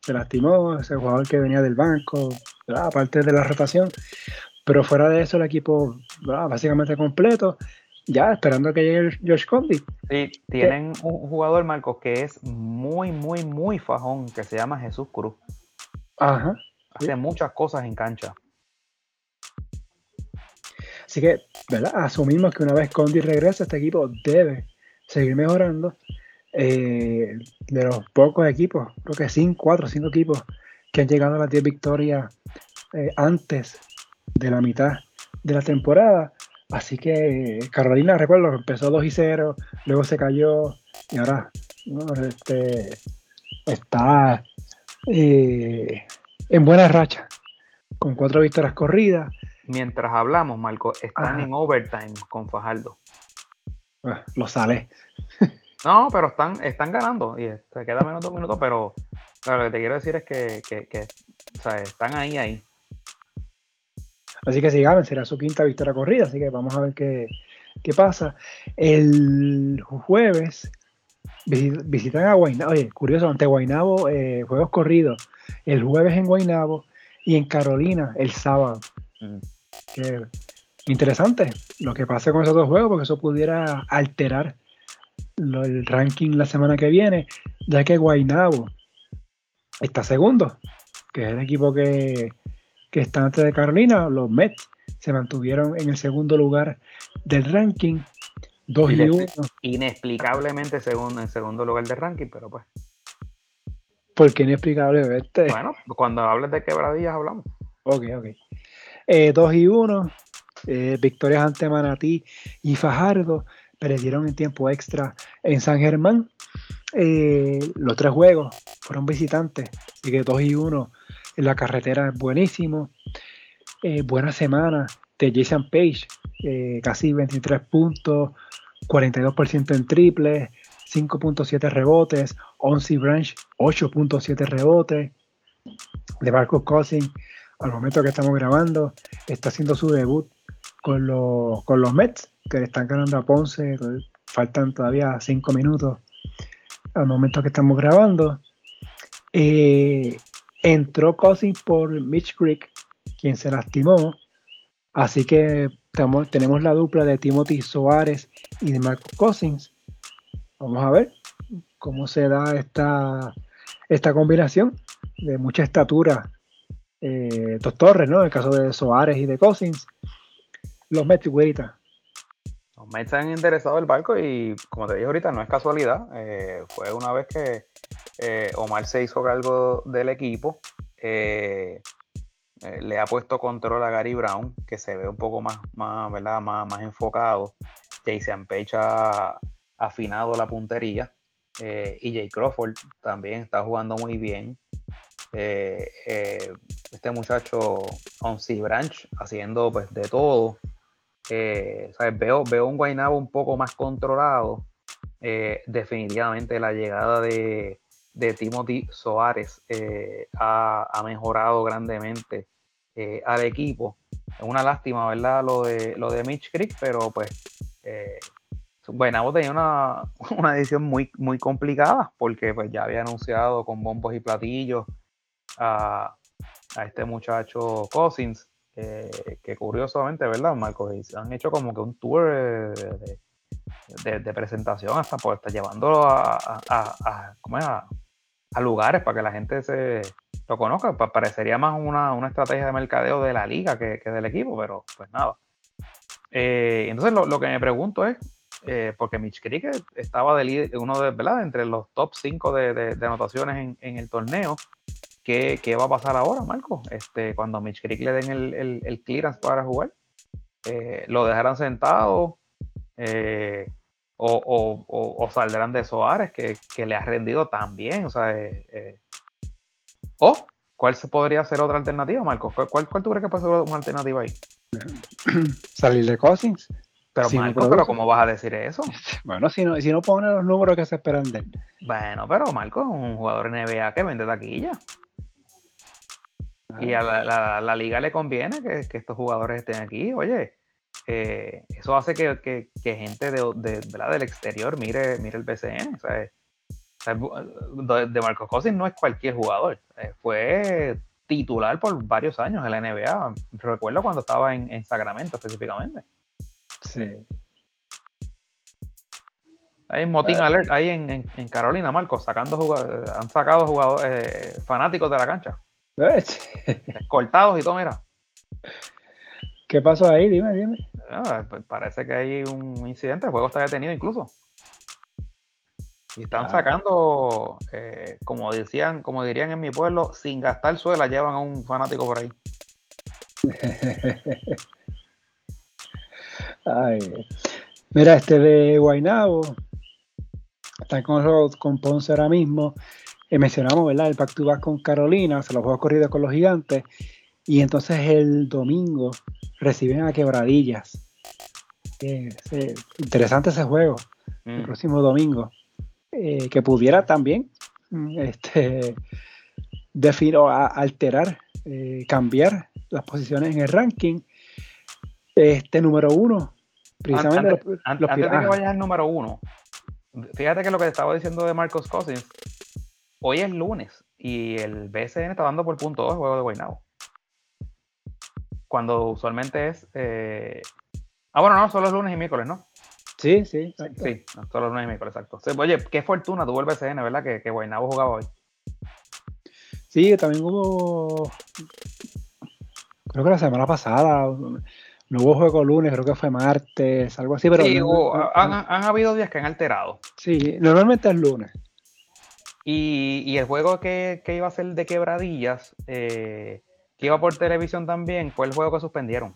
se lastimó, ese jugador que venía del banco, aparte de la rotación. Pero fuera de eso, el equipo básicamente completo, ya esperando que llegue Josh Condy. Sí, tienen un jugador, Marcos, que es muy, muy, muy fajón, que se llama Jesús Cruz. Ajá. Hace muchas cosas en cancha. Así que, ¿verdad? Asumimos que una vez Condi regresa, este equipo debe seguir mejorando. Eh, de los pocos equipos, creo que cinco, cuatro o cinco equipos que han llegado a las 10 victorias eh, antes de la mitad de la temporada. Así que Carolina, recuerdo, empezó 2 y 0, luego se cayó y ahora este, está eh, en buena racha, con cuatro victorias corridas. Mientras hablamos, Marco, están en overtime con Fajardo. Ah, lo sale. [LAUGHS] no, pero están, están ganando y se queda menos de un minuto, pero lo que te quiero decir es que, están ahí, ahí. Así que si ganan, será su quinta victoria corrida, así que vamos a ver qué, pasa. El jueves visitan a Guaynabo, oye, curioso, ante Guaynabo, eh, juegos corridos, el jueves en Guaynabo y en Carolina el sábado. Mm. interesante lo que pase con esos dos juegos, porque eso pudiera alterar el ranking la semana que viene, ya que Guaynabo está segundo, que es el equipo que, está antes de Carolina, los Mets se mantuvieron en el segundo lugar del ranking, 2 y 1. Inexplicablemente segundo, en segundo lugar del ranking, pero pues. ¿Por qué inexplicable? Este? Bueno, cuando hables de quebradillas hablamos. Ok, ok. 2 eh, y 1, eh, victorias ante Manatí y Fajardo, perdieron en tiempo extra en San Germán. Eh, los tres juegos fueron visitantes, así que 2 y 1 la carretera es buenísimo. Eh, buena semana de Jason Page, eh, casi 23 puntos, 42% en triple, 5.7 rebotes, 11 Branch, 8.7 rebotes. De Marcus Cousins, al momento que estamos grabando, está haciendo su debut con, los, con los Mets, que están ganando a Ponce, faltan todavía 5 minutos al momento que estamos grabando. Eh, entró Cousins por Mitch Creek, quien se lastimó. Así que tenemos la dupla de Timothy Soares y de Marco Cousins. Vamos a ver cómo se da esta, esta combinación. de mucha estatura, eh, dos torres, ¿no? En el caso de Soares y de Cousins, los Mets. Los Mets han interesado el barco y, como te dije ahorita, no es casualidad. Eh, fue una vez que eh, Omar se hizo cargo del equipo. le ha puesto control a Gary Brown, que se ve un poco más, más, ¿verdad? más, más enfocado. Jason Page ha afinado la puntería. y Jay Crawford también está jugando muy bien. Eh, eh, este muchacho Onsi Branch haciendo pues de todo. Eh, veo, veo un Guaynabo un poco más controlado. definitivamente la llegada de, Timothy Soares ha, mejorado grandemente al equipo. Es una lástima, ¿verdad? Lo de, lo de Mitch Creek, pero pues Guaynabo tenía una, [LAUGHS] una edición muy, muy complicada porque pues ya había anunciado con bombos y platillos a, este muchacho Cousins, que curiosamente, ¿verdad, Marcos? Han hecho como que un tour de, presentación hasta por estar llevándolo a, a, a, lugares para que la gente se lo conozca. Parecería más una, estrategia de mercadeo de la liga que, del equipo, pero pues nada. Eh, entonces lo, que me pregunto es, eh, porque Mitch Creek estaba de uno de, ¿verdad? entre los top 5 de, anotaciones en, en, el torneo, ¿Qué, va a pasar ahora, Marco? Este, cuando a Mitch Creek le den el, clearance para jugar, eh, ¿lo dejarán sentado? Eh, o, saldrán de Soares, que, le ha rendido tan bien. O sea, eh, o cuál se podría ser otra alternativa, Marco? ¿Cuál, cuál tú crees que puede ser una alternativa ahí? [CLEARS THROAT] Salir de Cousins. Pero Marco, pero ¿cómo vas a decir eso? [LAUGHS] Bueno, si no, si no pone los números que se esperan de él. Bueno, pero Marco es un jugador NBA que vende taquilla. Y a la, liga le conviene que, estos jugadores estén aquí. Oye, eh, eso hace que, gente de, del exterior mire, mire el BCN. O sea, de Marcos Cousins no es cualquier jugador. Eh, fue titular por varios años en la NBA. Recuerdo cuando estaba en, Sacramento específicamente. Sí. Hay un motín alert ahí en, Carolina, Marcos, sacando jugadores, han sacado jugadores eh, fanáticos de la cancha. Cortados y todo, mira. ¿Qué pasó ahí? Dime, dime. Ah, pues parece que hay un incidente, el juego está detenido incluso. Y están ah. sacando, eh, como decían, como dirían en mi pueblo, sin gastar suela, llevan a un fanático por ahí. [LAUGHS] Mira, este de Guainabo, están con, con Ponce ahora mismo. Eh, mencionamos, ¿verdad? El back to back con Carolina, se los juegos corridos con los gigantes. Y entonces el domingo reciben a Quebradillas. interesante ese juego, el mm. próximo domingo. Eh, que pudiera también mm, este, [LAUGHS] defino, alterar, eh, cambiar las posiciones en el ranking. Este número uno, precisamente. Antes, de que vayas al número uno, fíjate que lo que te estaba diciendo de Marcos Cousins Hoy es lunes y el BSN está dando por punto 2 el juego de Guaynabo. Cuando usualmente es. Eh, ah, bueno, no, solo es lunes y miércoles, ¿no? Sí, sí. Sí, solo lunes y miércoles, exacto. oye, qué fortuna tuvo el BCN, ¿verdad? Que, que Guaynabo jugaba hoy. Sí, también hubo. Creo que la semana pasada. No hubo juego lunes, creo que fue martes, algo así, pero. Sí, han, han, habido días que han alterado. Sí, normalmente es lunes. Y, el juego que, iba a ser de quebradillas, eh, que iba por televisión también, fue el juego que suspendieron.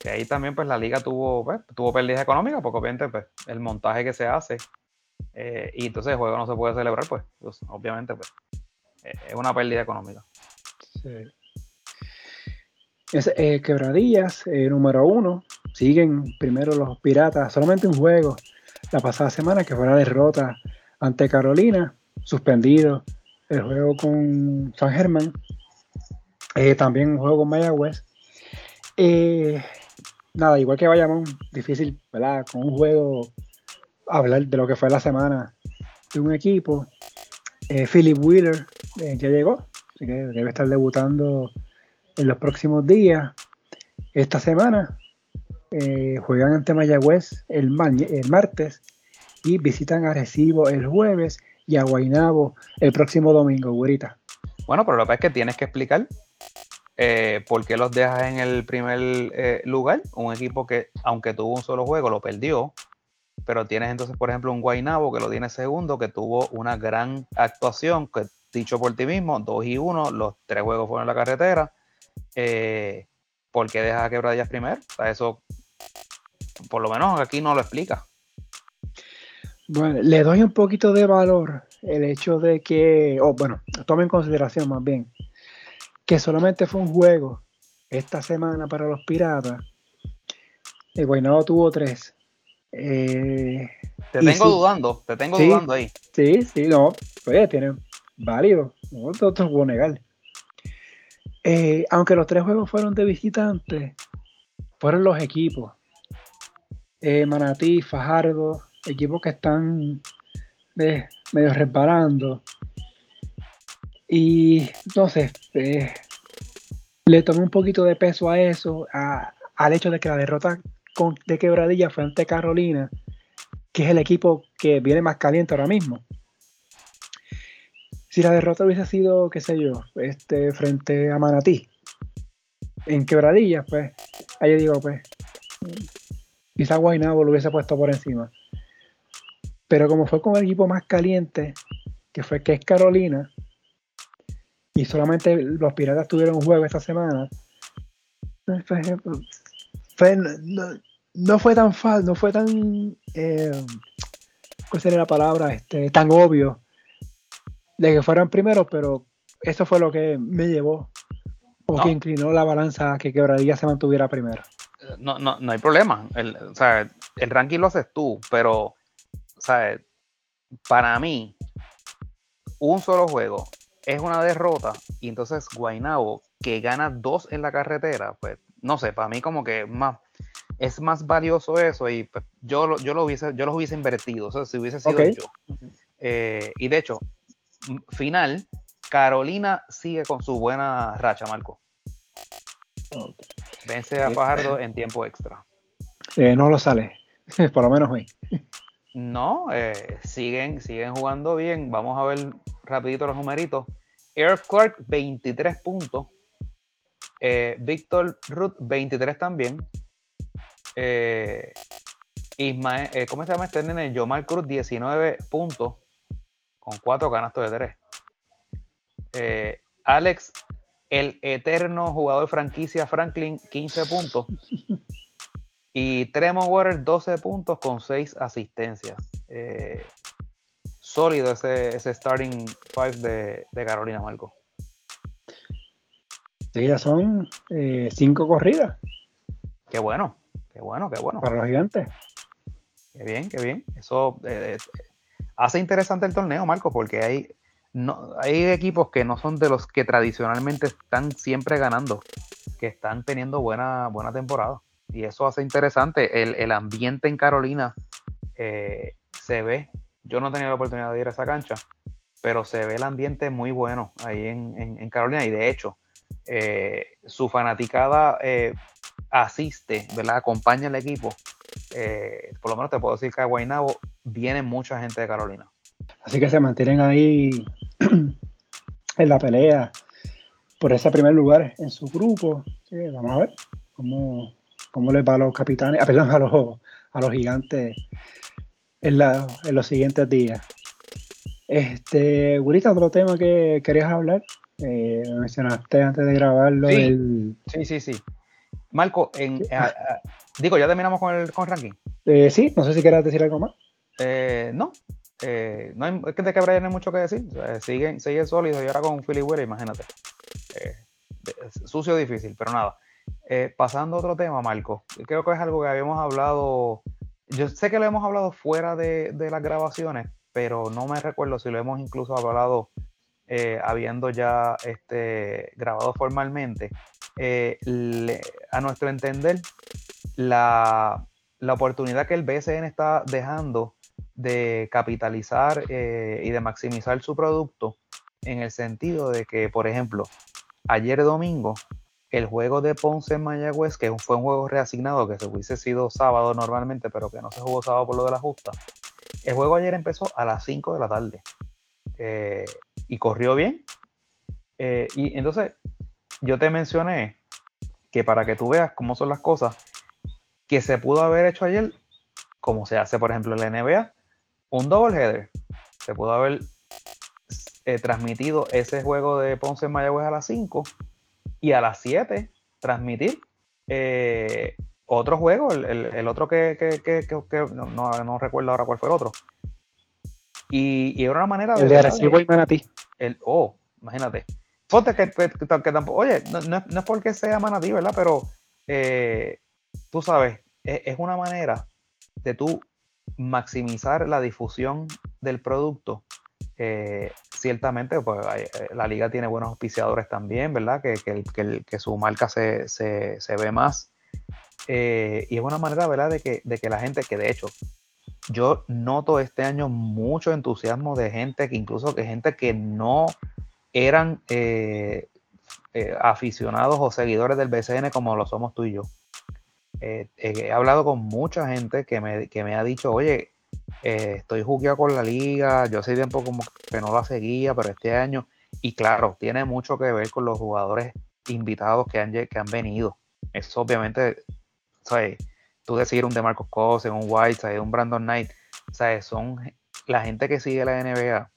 Que ahí también pues la liga tuvo, pues, tuvo pérdidas económicas, porque obviamente pues, el montaje que se hace, eh, y entonces el juego no se puede celebrar, pues, pues obviamente pues, eh, es una pérdida económica. Sí. Es, quebradillas, número uno, siguen primero los piratas, solamente un juego la pasada semana que fue la derrota ante Carolina, suspendido el juego con San Germán, eh, también un juego con Mayagüez. Eh, nada, igual que Bayamón, difícil, ¿verdad? Con un juego hablar de lo que fue la semana de un equipo. Eh, Philip Wheeler ya llegó, así que debe estar debutando en los próximos días. Esta semana juegan ante Mayagüez el, el martes y visitan a Recibo el jueves y a Guaynabo el próximo domingo, Gurita. Bueno, pero lo que es que tienes que explicar eh, por qué los dejas en el primer eh, lugar. Un equipo que, aunque tuvo un solo juego, lo perdió. Pero tienes entonces, por ejemplo, un Guaynabo que lo tiene segundo, que tuvo una gran actuación, que dicho por ti mismo, 2 y 1, los tres juegos fueron en la carretera. Eh, ¿Por qué dejas a Quebradillas primero? O sea, eso, por lo menos aquí no lo explica. Bueno, le doy un poquito de valor el hecho de que, o bueno, tome en consideración más bien, que solamente fue un juego esta semana para los piratas. El Guaynabo tuvo tres. Eh, te tengo dudando, te tengo dudando ahí. Sí, sí, no, oye, tiene válido, no te, te puedo negar. Eh, aunque los tres juegos fueron de visitantes, fueron los equipos. Eh, Manatí, Fajardo, equipos que están medio reparando. Y entonces eh, le tomé un poquito de peso a eso, al hecho de que la derrota de quebradilla fue ante Carolina, que es el equipo que viene más caliente ahora mismo. Si la derrota hubiese sido, qué sé yo, este, frente a Manatí, en quebradilla, pues, ahí digo, pues, quizá Guaynabo lo hubiese puesto por encima. Pero como fue con el equipo más caliente, que fue que es Carolina, y solamente los Piratas tuvieron un juego esta semana, no, fue tan fácil, no fue tan, eh, ¿cuál sería la palabra? Este, tan obvio de que fueran primeros, pero eso fue lo que me llevó o que inclinó la balanza a que Quebradilla se mantuviera primero. No, no, no hay problema. El, o sea, el ranking lo haces tú, pero ¿sabes? Para mí, un solo juego es una derrota y entonces Guainabo que gana dos en la carretera, pues no sé, para mí como que más es más valioso eso y pues, yo, yo lo hubiese yo los hubiese invertido, o sea, si hubiese sido yo. Eh, y de hecho, final, Carolina sigue con su buena racha, Marco. Vence a Fajardo en tiempo extra. Eh, no lo sale, [LAUGHS] por lo menos hoy. No, eh, siguen, siguen jugando bien. Vamos a ver rapidito los numeritos. Eric Clark, 23 puntos. Eh, Víctor Ruth, 23 también. Eh, Ismael, ¿cómo se llama este nene? Yomar Cruz, 19 puntos. Con 4 canastos de 3. Alex, el eterno jugador franquicia Franklin, 15 puntos. [LAUGHS] Y Tremont Waters 12 puntos con 6 asistencias. Eh, sólido ese, ese starting 5 de, Carolina Marco. Sí, ya son 5 eh, corridas. Qué bueno, qué bueno, qué bueno. Para los gigantes. Qué bien, qué bien. Eso eh, hace interesante el torneo, Marco, porque hay, no, hay equipos que no son de los que tradicionalmente están siempre ganando, que están teniendo buena, buena temporada y eso hace interesante. El, ambiente en Carolina eh, se ve. Yo no he tenido la oportunidad de ir a esa cancha, pero se ve el ambiente muy bueno ahí en, Carolina. Y de hecho, eh, su fanaticada eh, asiste, ¿verdad? Acompaña al equipo. por lo menos te puedo decir que a Guaynabo viene mucha gente de Carolina. Así que se mantienen ahí [CLEARS THROAT] en la pelea por ese primer lugar en su grupo. vamos a ver cómo, cómo les va a los capitanes, ah, perdón, a los, a los gigantes en, los siguientes días. Este, Gurita, otro tema que querías hablar, eh, mencionaste antes de grabarlo. Sí, sí, sí, sí. Marco, en, digo, ¿ya terminamos con el, con ranking? Eh, sí, no sé si quieras decir algo más. Eh, no, eh, no hay, es que de Cabrera no hay mucho que decir. siguen, siguen sólidos y ahora con Philly Wheeler, imagínate. sucio difícil, pero nada. Eh, pasando a otro tema, Marco, creo que es algo que habíamos hablado, yo sé que lo hemos hablado fuera de, las grabaciones, pero no me recuerdo si lo hemos incluso hablado eh, habiendo ya este, grabado formalmente. Eh, a nuestro entender, la, oportunidad que el BSN está dejando de capitalizar y de maximizar su producto en el sentido de que, por ejemplo, ayer domingo el juego de Ponce en Mayagüez, que fue un juego reasignado que se hubiese sido sábado normalmente, pero que no se jugó sábado por lo de la justa. El juego ayer empezó a las 5 de la tarde. y corrió bien. y entonces, yo te mencioné que para que tú veas cómo son las cosas, que se pudo haber hecho ayer, como se hace, por ejemplo, en la NBA, un double header. Se pudo haber eh, transmitido ese juego de Ponce en Mayagüez a las 5 y a las 7 transmitir eh, otro juego, el, otro que, no, recuerdo ahora cuál fue el otro. Y, y era una manera de. El de Arecibo y Manatí. El, oh, imagínate. Ponte que, tampoco. Oye, no, es porque sea Manatí, ¿verdad? Pero eh, tú sabes, es, es, una manera de tú maximizar la difusión del producto eh, ciertamente, pues eh, la liga tiene buenos auspiciadores también, ¿verdad? Que, que, su marca se, ve más. Eh, y es una manera, ¿verdad? De que, de que la gente, que de hecho, yo noto este año mucho entusiasmo de gente, que incluso que gente que no eran aficionados o seguidores del BCN como lo somos tú y yo. he hablado con mucha gente que me, que me ha dicho, oye, eh, estoy jugueado con la liga, yo hace tiempo como que no la seguía, pero este año, y claro, tiene mucho que ver con los jugadores invitados que han, que han venido. Eso obviamente, ¿sabes? Tú decir un de Marcos Cosen, un White, un Brandon Knight, ¿sabes? Son la gente que sigue la NBA,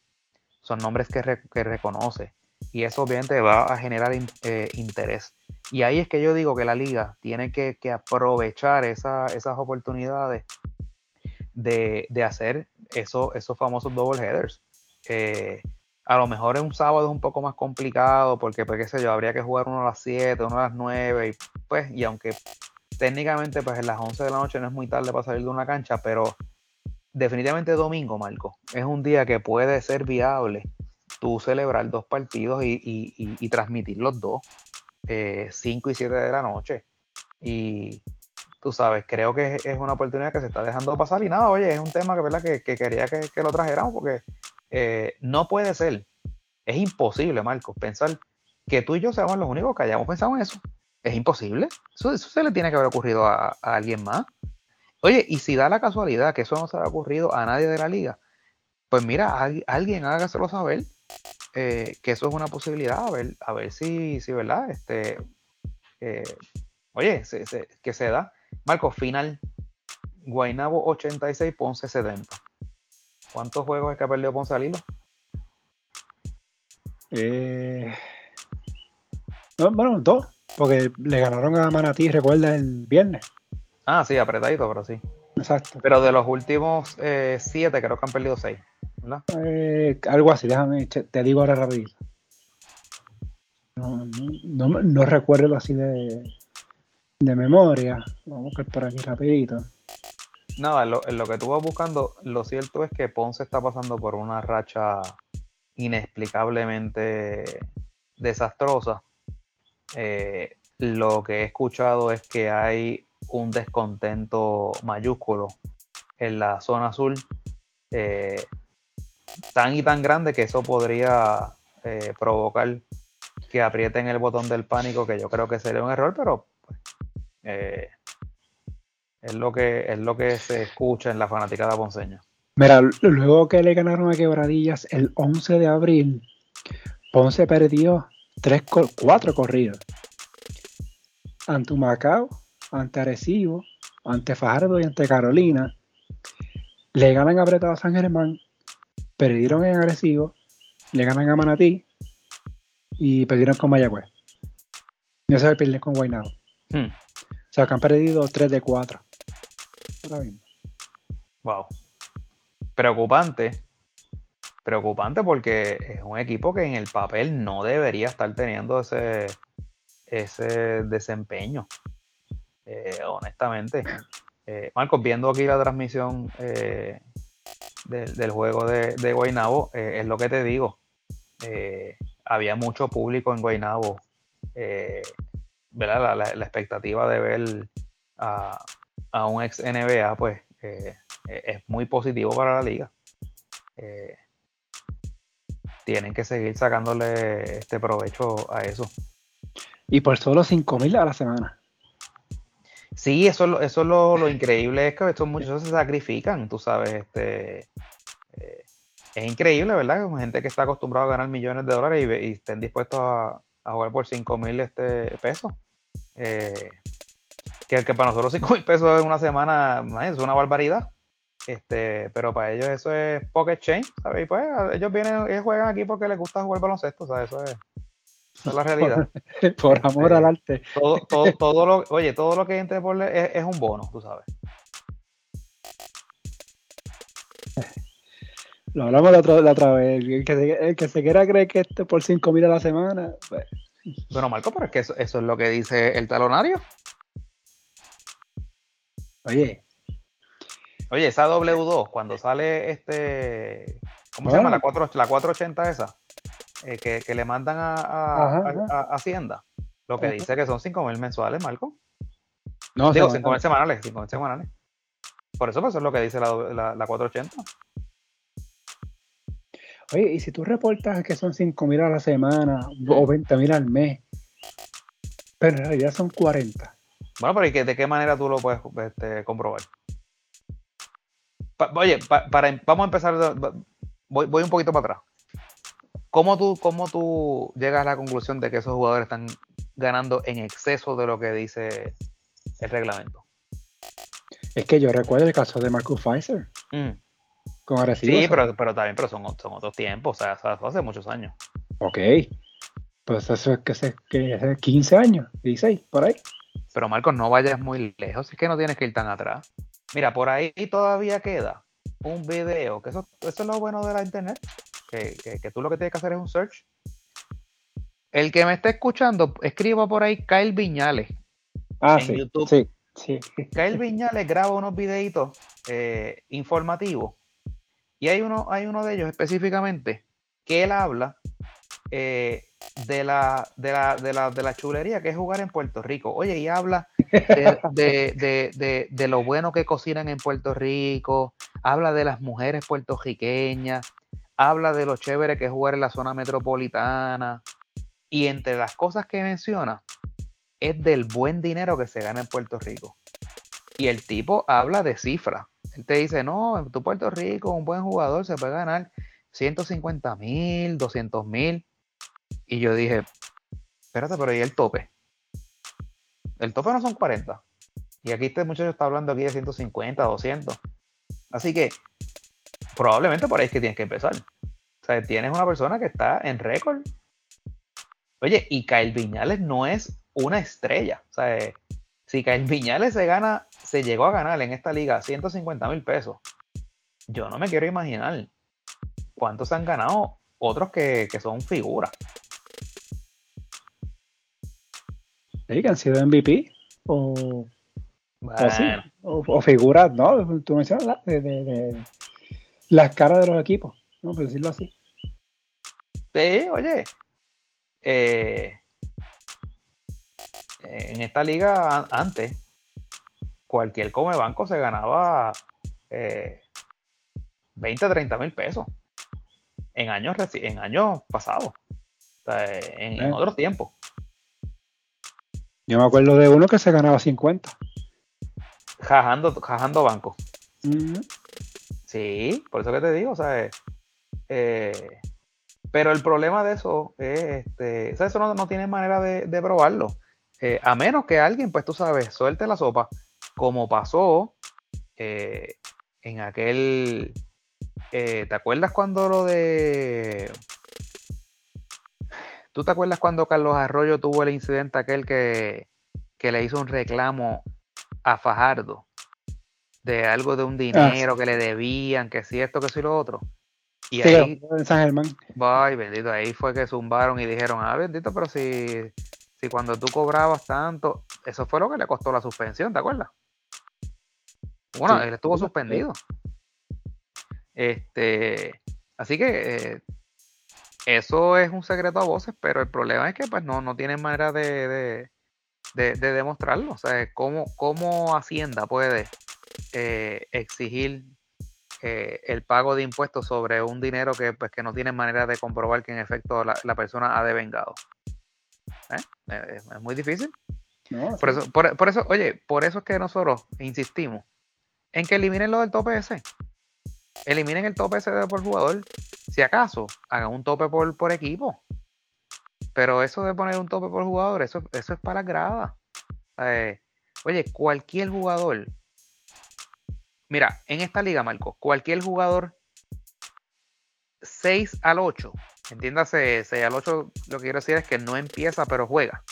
son nombres que, reconoce. Y eso obviamente va a generar eh, interés. Y ahí es que yo digo que la liga tiene que, aprovechar esas oportunidades de, hacer eso, esos famosos double headers. Eh, a lo mejor en un sábado es un poco más complicado porque, pues, qué sé yo, habría que jugar uno a las 7, uno a las 9 y pues, y aunque técnicamente pues en las 11 de la noche no es muy tarde para salir de una cancha, pero definitivamente domingo, Marco, es un día que puede ser viable tú celebrar dos partidos y, transmitir los dos, 5 eh, y 7 de la noche. Y, tú sabes, creo que es una oportunidad que se está dejando pasar y nada, oye, es un tema que, ¿verdad? que, quería que, lo trajéramos porque eh, no puede ser, es imposible, Marcos, pensar que tú y yo seamos los únicos que hayamos pensado en eso. Es imposible. Eso, se le tiene que haber ocurrido a, alguien más. Oye, y si da la casualidad que eso no se ha ocurrido a nadie de la liga, pues mira, alguien hágaselo saber eh, que eso es una posibilidad, a ver, a ver si, si ¿verdad? Este, eh, oye, que se da. Marco, final. Guainabo 86, Ponce 70. ¿Cuántos juegos es que ha perdido Ponce al hilo? Eh, bueno, dos, porque le ganaron a Manatí, recuerda, el viernes. Ah, sí, apretadito, pero sí. Exacto. Pero de los últimos eh, siete, creo que han perdido seis, ¿verdad? Eh, algo así, déjame, te digo ahora rapidito. No, no, no recuerdo así de, de memoria. Vamos a buscar por aquí rapidito. Nada, en lo, que tú vas buscando, lo cierto es que Ponce está pasando por una racha inexplicablemente desastrosa. Eh, lo que he escuchado es que hay un descontento mayúsculo en la zona azul, eh, tan y tan grande que eso podría eh, provocar que aprieten el botón del pánico, que yo creo que sería un error, pero eh, es, lo que, es lo que se escucha en la fanaticada ponceña. Mira, luego que le ganaron a Quebradillas el 11 de abril, Ponce perdió tres, cuatro corridos. Ante Humacao, ante Arecibo, ante Fajardo y ante Carolina. Le ganan apretado a San Germán, perdieron en Arecibo, le ganan a Manatí y perdieron con Mayagüez. No se perder con Guaynabo. Hmm. O sea, que han perdido 3 de 4. Wow. Preocupante. Preocupante porque es un equipo que en el papel no debería estar teniendo ese, ese desempeño. Eh, honestamente. Eh, Marcos, viendo aquí la transmisión eh, del, juego de, de Guaynabo, es lo que te digo. había mucho público en Guaynabo ¿verdad? La, expectativa de ver a, un ex NBA, pues eh, e, es muy positivo para la liga. Eh, tienen que seguir sacándole este provecho a eso. Y por solo 5 mil a la semana. Sí, eso, eso es lo, increíble, es que estos muchachos se sacrifican, tú sabes, este, eh, es increíble, ¿verdad? Como gente que está acostumbrada a ganar millones de dólares y, estén dispuestos a, jugar por 5 mil este, pesos. Eh, que, que, para nosotros 5 mil pesos en una semana es una barbaridad. Este, pero para ellos eso es pocket change, ¿sabes? Y pues ellos vienen, ellos juegan aquí porque les gusta jugar baloncesto, ¿sabes? Eso es, es la realidad. [LAUGHS] por, amor al este, arte. Todo, todo, todo lo, oye, todo lo que entre por es, es un bono, tú sabes. Lo hablamos la otra, la otra vez. El que, se, el que se quiera creer que esto por 5 mil a la semana. Pues. Bueno, Marco, pero es que eso, eso, es lo que dice el talonario. Oye. Oye, esa W2, cuando sale este. ¿Cómo se llama? La, 4, la 480 esa. Eh, que, que, le mandan a, a, Hacienda. Lo que dice que son 5 mil mensuales, Marco. No, Digo, 5 mil semanales. 5 mil semanales. Por eso, pues, eso es lo que dice la, la, la 480. Oye, y si tú reportas que son 5 mil a la semana o 20 mil al mes, pero en realidad son 40. Bueno, pero ¿de qué manera tú lo puedes este, comprobar? oye, para, vamos a empezar, voy, voy, un poquito para atrás. ¿Cómo tú, ¿Cómo tú llegas a la conclusión de que esos jugadores están ganando en exceso de lo que dice el reglamento? Es que yo recuerdo el caso de Marcus Pfizer. Mm. Sí, pero, pero también pero son, son otros tiempos, o sea, hace muchos años. Ok. Pues eso es que hace, que 15 años, 16, por ahí. Pero Marcos, no vayas muy lejos, es que no tienes que ir tan atrás. Mira, por ahí todavía queda un video, que eso, eso es lo bueno de la internet, que, que, tú lo que tienes que hacer es un search. El que me esté escuchando, escriba por ahí Kyle Viñales. Ah, en sí, YouTube. Sí, sí. Kyle Viñales graba unos videitos eh, informativos y hay uno, hay uno de ellos específicamente que él habla eh, de, la, de, la, de, la, de, la, chulería que es jugar en Puerto Rico. Oye, y habla de, de, lo bueno que cocinan en Puerto Rico, habla de las mujeres puertorriqueñas, habla de lo chévere que es jugar en la zona metropolitana. Y entre las cosas que menciona es del buen dinero que se gana en Puerto Rico. Y el tipo habla de cifras. Te dice, no, en tu Puerto Rico un buen jugador se puede ganar 150 mil, 200 mil. Y yo dije, espérate, pero ¿y el tope? El tope no son 40. Y aquí este muchacho está hablando aquí de 150, 200. Así que probablemente por ahí es que tienes que empezar. O sea, tienes una persona que está en récord. Oye, y Kyle Viñales no es una estrella. O sea, si Kyle Viñales se gana, se llegó a ganar en esta liga 150 mil pesos, yo no me quiero imaginar cuántos han ganado otros que, son figuras. Sí, que han sido MVP o, o, figuras, ¿no? Tú mencionas de, las caras de los equipos, ¿no? Por decirlo así. Sí, oye. Eh, en esta liga antes, cualquier come banco se ganaba 20, eh, 30 mil pesos en años, en años pasados, en, eh. otros tiempos. Yo me acuerdo de uno que se ganaba 50. Jajando, jajando banco. Sí, por eso que te digo, o sea, eh, pero el problema de eso es, este, eso no, tiene manera de probarlo. Eh, a menos que alguien, pues tú sabes, suelte la sopa, como pasó eh, en aquel... Eh, ¿Te acuerdas cuando lo de... ¿Tú te acuerdas cuando Carlos Arroyo tuvo el incidente aquel que, le hizo un reclamo a Fajardo? De algo de un dinero que le debían, que si esto, que si lo otro. Y ahí, en San Germán. Ay, bendito, ahí fue que zumbaron y dijeron, ah, bendito, pero si si cuando tú cobrabas tanto, eso fue lo que le costó la suspensión, ¿te acuerdas? Bueno, él estuvo suspendido. Este, así que eh, eso es un secreto a voces, pero el problema es que pues no, no tienen manera de, demostrarlo. O sea, ¿cómo, cómo Hacienda puede eh, exigir eh, el pago de impuestos sobre un dinero que, pues, que no tiene manera de comprobar que en efecto la, la persona ha devengado? ¿Eh? Es muy difícil. por, eso, por, eso, oye, por eso es que nosotros insistimos en que eliminen lo del tope ese. eliminen el tope ese por jugador. Si acaso, hagan un tope por, por equipo. Pero eso de poner un tope por jugador, eso, eso es para grada. Eh, oye, cualquier jugador. Mira, en esta liga, Marco, cualquier jugador 6 al 8, entiéndase 6 al 8, lo que quiero decir es que no empieza, pero juega.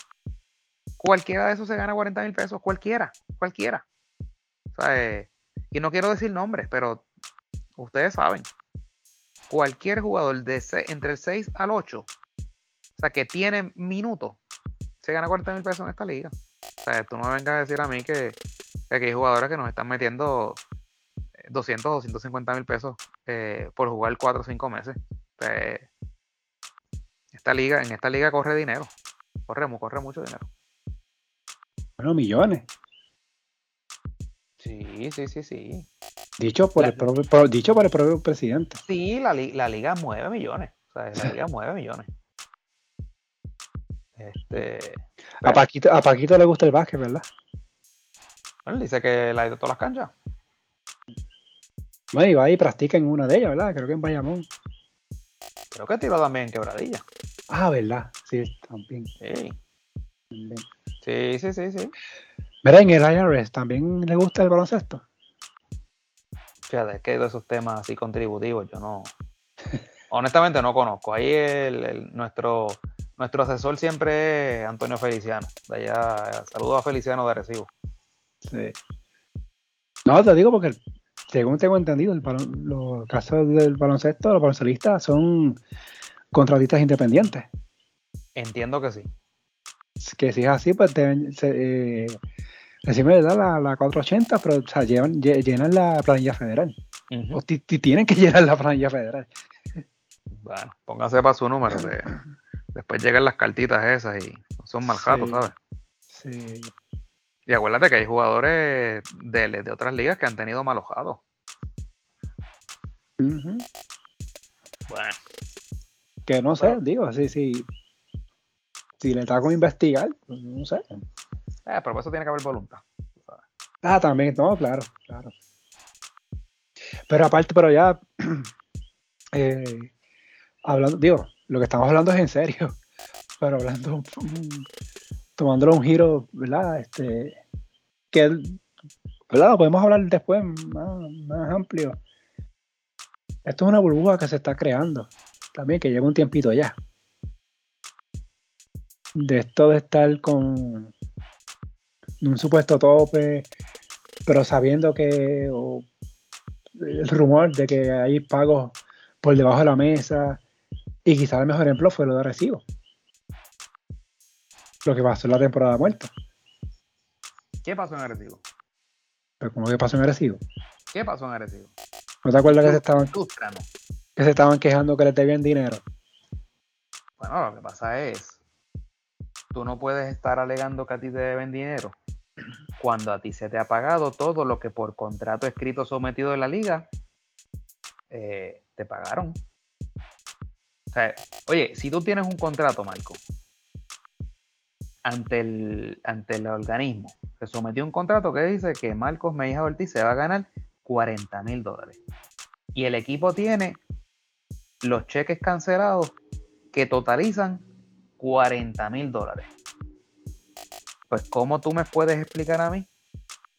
Cualquiera de esos se gana 40 mil pesos, cualquiera, cualquiera. Eh, y no quiero decir nombres, pero ustedes saben. Cualquier jugador de entre el 6 al 8 o sea, que tiene minutos, se gana 40 mil pesos en esta liga. O sea, tú no me vengas a decir a mí que, hay jugadores que nos están metiendo 200 o 250 mil pesos eh, por jugar 4 o 5 meses. esta liga, en esta liga corre dinero. Corremos, corre mucho dinero. Bueno, millones. Sí, sí, sí, sí. Dicho por, el, propio, dicho por el propio presidente. Sí, la, la liga mueve millones. O sea, la liga [LAUGHS] mueve millones. Este, a, Paquito, a Paquito le gusta el básquet, ¿verdad? Bueno, dice que la ha ido todas las canchas. Bueno, y va y practica en una de ellas, ¿verdad? Creo que en Bayamón. Creo que tiró también en quebradilla. Ah, ¿verdad? Sí, también. Sí. Sí, sí, sí, sí. Mira, en el IRS también le gusta el baloncesto. Fíjate, es que de esos temas así contributivos yo no. [LAUGHS] Honestamente no conozco. Ahí el, nuestro nuestro asesor siempre es Antonio Feliciano. De allá, saludos a Feliciano de Recibo. Sí. No, te digo porque, según tengo entendido, los casos del baloncesto, los baloncelistas son contratistas independientes. Entiendo que sí. Que si es así, pues deben, se, eh, reciben la, la 480, pero o llenan la planilla federal. O tienen que llenar la planilla federal. Bueno, póngase para su número. De Después llegan las cartitas esas y son mal ¿sabes? Sí. Y acuérdate que hay jugadores de, otras ligas que han tenido malojados. Bueno. Que no sé, digo, así, sí. Si le con investigar, pues, no sé. Eh, pero eso tiene que haber voluntad. Ah, también, no, claro, claro. Pero aparte, pero ya, [CLEARS THROAT] eh, hablando, digo, lo que estamos hablando es en serio, [LAUGHS] pero hablando, [LAUGHS] tomándolo un giro, ¿verdad? Este, que, ¿verdad? Podemos hablar después más, amplio. Esto es una burbuja que se está creando, también que lleva un tiempito ya. De esto de estar con un supuesto tope, pero sabiendo que el rumor de que hay pagos por debajo de la mesa, y quizás el mejor ejemplo fue lo de Recibo. Lo que pasó en la temporada muerta. ¿Qué pasó en Arecibo? ¿Pero cómo que pasó en Arecibo? ¿Qué pasó en Arecibo? ¿No te acuerdas que se estaban, que se estaban quejando que les debían dinero? Bueno, lo que pasa es, tú no puedes estar alegando que a ti te deben dinero cuando a ti se te ha pagado todo lo que por contrato escrito sometido en la liga eh, te pagaron oye, si tú tienes un contrato, Marco, ante el, ante el organismo, se sometió un contrato que dice que Marcos Mejía Ortiz se va a ganar 40 mil dólares. Y el equipo tiene los cheques cancelados que totalizan 40 mil dólares. Pues, ¿cómo tú me puedes explicar a mí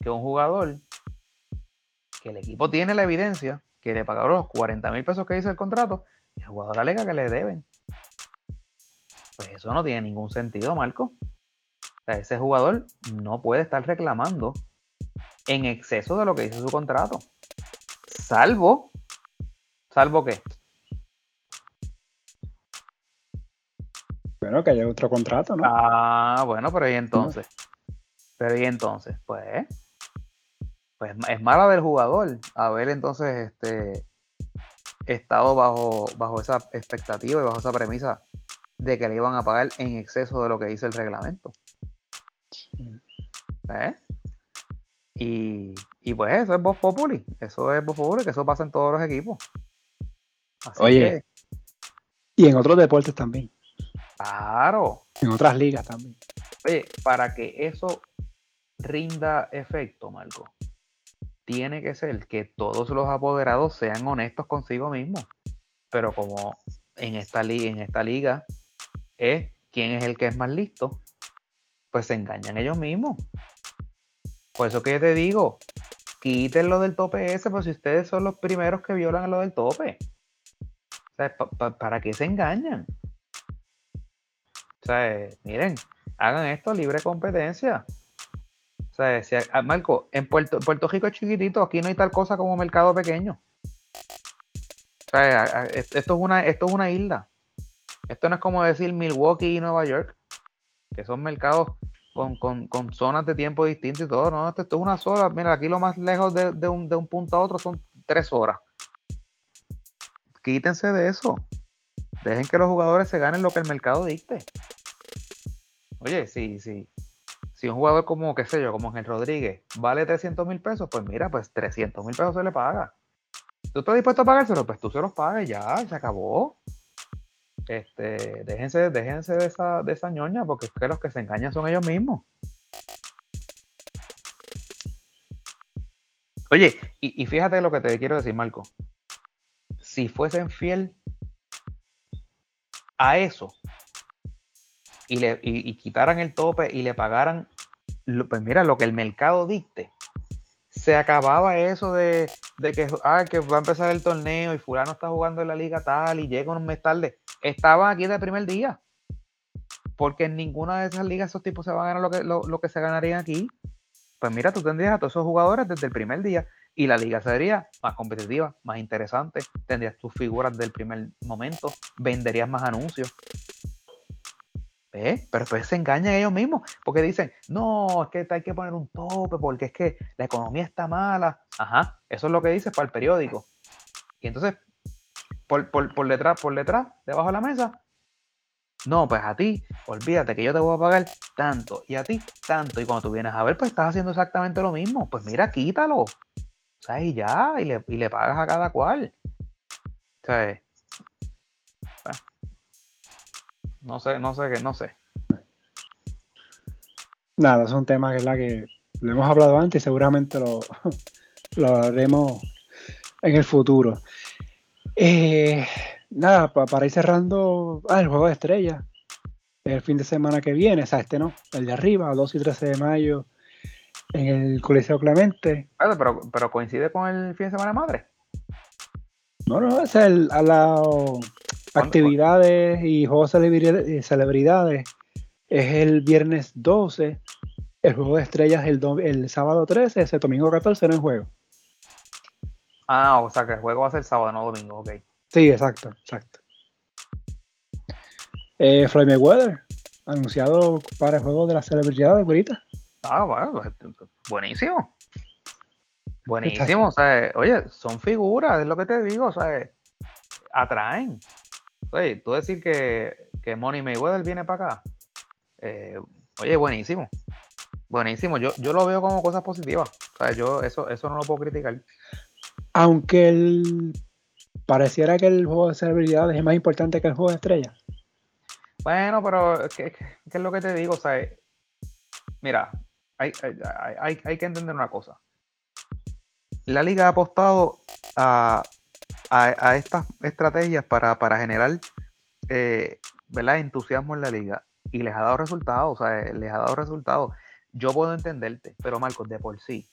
que un jugador, que el equipo tiene la evidencia, que le pagaron los 40 mil pesos que dice el contrato, el jugador alega que le deben. Pues eso no tiene ningún sentido, Marco. ese jugador no puede estar reclamando en exceso de lo que dice su contrato. Salvo, salvo qué. Bueno, que haya otro contrato, ¿no? Ah, bueno, pero y entonces. Pero y entonces, pues, pues es mala del jugador haber entonces este estado bajo, bajo esa expectativa y bajo esa premisa de que le iban a pagar en exceso de lo que dice el reglamento. ¿Eh? Y, y, pues eso es Voz Populi. Eso es Voz Populi, que eso pasa en todos los equipos. Oye. y en otros deportes también. Claro. En otras ligas también. Oye, para que eso rinda efecto, Marco, tiene que ser que todos los apoderados sean honestos consigo mismos. Pero como en esta, en esta liga es quién es el que es más listo, pues se engañan ellos mismos. Por eso que te digo, quítenlo del tope ese, pues si ustedes son los primeros que violan lo del tope. ¿Para qué se engañan? Miren, hagan esto libre competencia. Sea, si, ah, Marco, en Puerto, Puerto Rico es chiquitito, aquí no hay tal cosa como mercado pequeño. O sea, esto es una, esto es una isla. Esto no es como decir Milwaukee y Nueva York, que son mercados con, zonas de tiempo distintas y todo. No, esto, es una sola. Mira, aquí lo más lejos de, un, de un punto a otro son tres horas. Quítense de eso. Dejen que los jugadores se ganen lo que el mercado dicte. Oye, si, si, si un jugador como, qué sé yo, como Ángel Rodríguez, vale 300 mil pesos, pues mira, pues 300 mil pesos se le paga. ¿Tú estás dispuesto a pagárselo? Pues tú se los pagas ya, se acabó. Este, déjense, déjense de esa, de esa ñoña, porque es que los que se engañan son ellos mismos. Oye, y, y fíjate lo que te quiero decir, Marco. Si fuesen fiel a eso y, le, y, quitaran el tope y le pagaran, pues mira, lo que el mercado dicte, se acababa eso de, que, ah, que va a empezar el torneo y fulano está jugando en la liga tal y llega un mes tarde. Estaban aquí desde el primer día. Porque en ninguna de esas ligas esos tipos se van a ganar lo que, lo que se ganarían aquí. Pues mira, tú tendrías a todos esos jugadores desde el primer día y la liga sería más competitiva, más interesante, tendrías tus figuras del primer momento, venderías más anuncios. ¿Eh? Pero pues se engañan ellos mismos, porque dicen, no, es que hay que poner un tope, porque es que la economía está mala. Ajá, eso es lo que dice para el periódico. Y entonces, por, por, por detrás, por detrás, debajo de la mesa, no, pues a ti, olvídate que yo te voy a pagar tanto y a ti tanto. Y cuando tú vienes a ver, pues estás haciendo exactamente lo mismo. Pues mira, quítalo. O sea, y ya, y le, y le pagas a cada cual. O sea, no sé, no sé qué, no sé. Nada, es un tema que es la que lo hemos hablado antes y seguramente lo, [LAUGHS] lo haremos en el futuro. Eh, nada, para ir cerrando, ah, el juego de estrellas, el fin de semana que viene, o sea, este no, el de arriba, 2 y 13 de mayo, en el Coliseo Clemente. pero, pero coincide con el fin de semana madre. No, no, es el, a las actividades y juegos de celebridades. Es el viernes 12, el juego de estrellas el, el sábado 13, ese domingo 14 no es juego. Ah, o sea que el juego va a ser sábado, no domingo, ok. Sí, exacto, exacto. Eh, Floyd Mayweather, anunciado para el juego de las celebridades ahorita. Ah, bueno, pues, buenísimo. Buenísimo, o sea, oye, son figuras, es lo que te digo, o sea, atraen. Oye, tú decir que, que Money Mayweather viene para acá, eh, oye, buenísimo. Buenísimo, yo, yo lo veo como cosas positivas. O sea, yo eso, eso no lo puedo criticar. Aunque el, pareciera que el juego de celebridades es más importante que el juego de estrellas. Bueno, pero ¿qué, qué es lo que te digo? O sea, mira, hay, que entender una cosa. La liga ha apostado a, estas estrategias para, generar eh, entusiasmo en la liga y les ha dado resultados, o sea, les ha dado resultados. Yo puedo entenderte, pero Marcos, de por sí,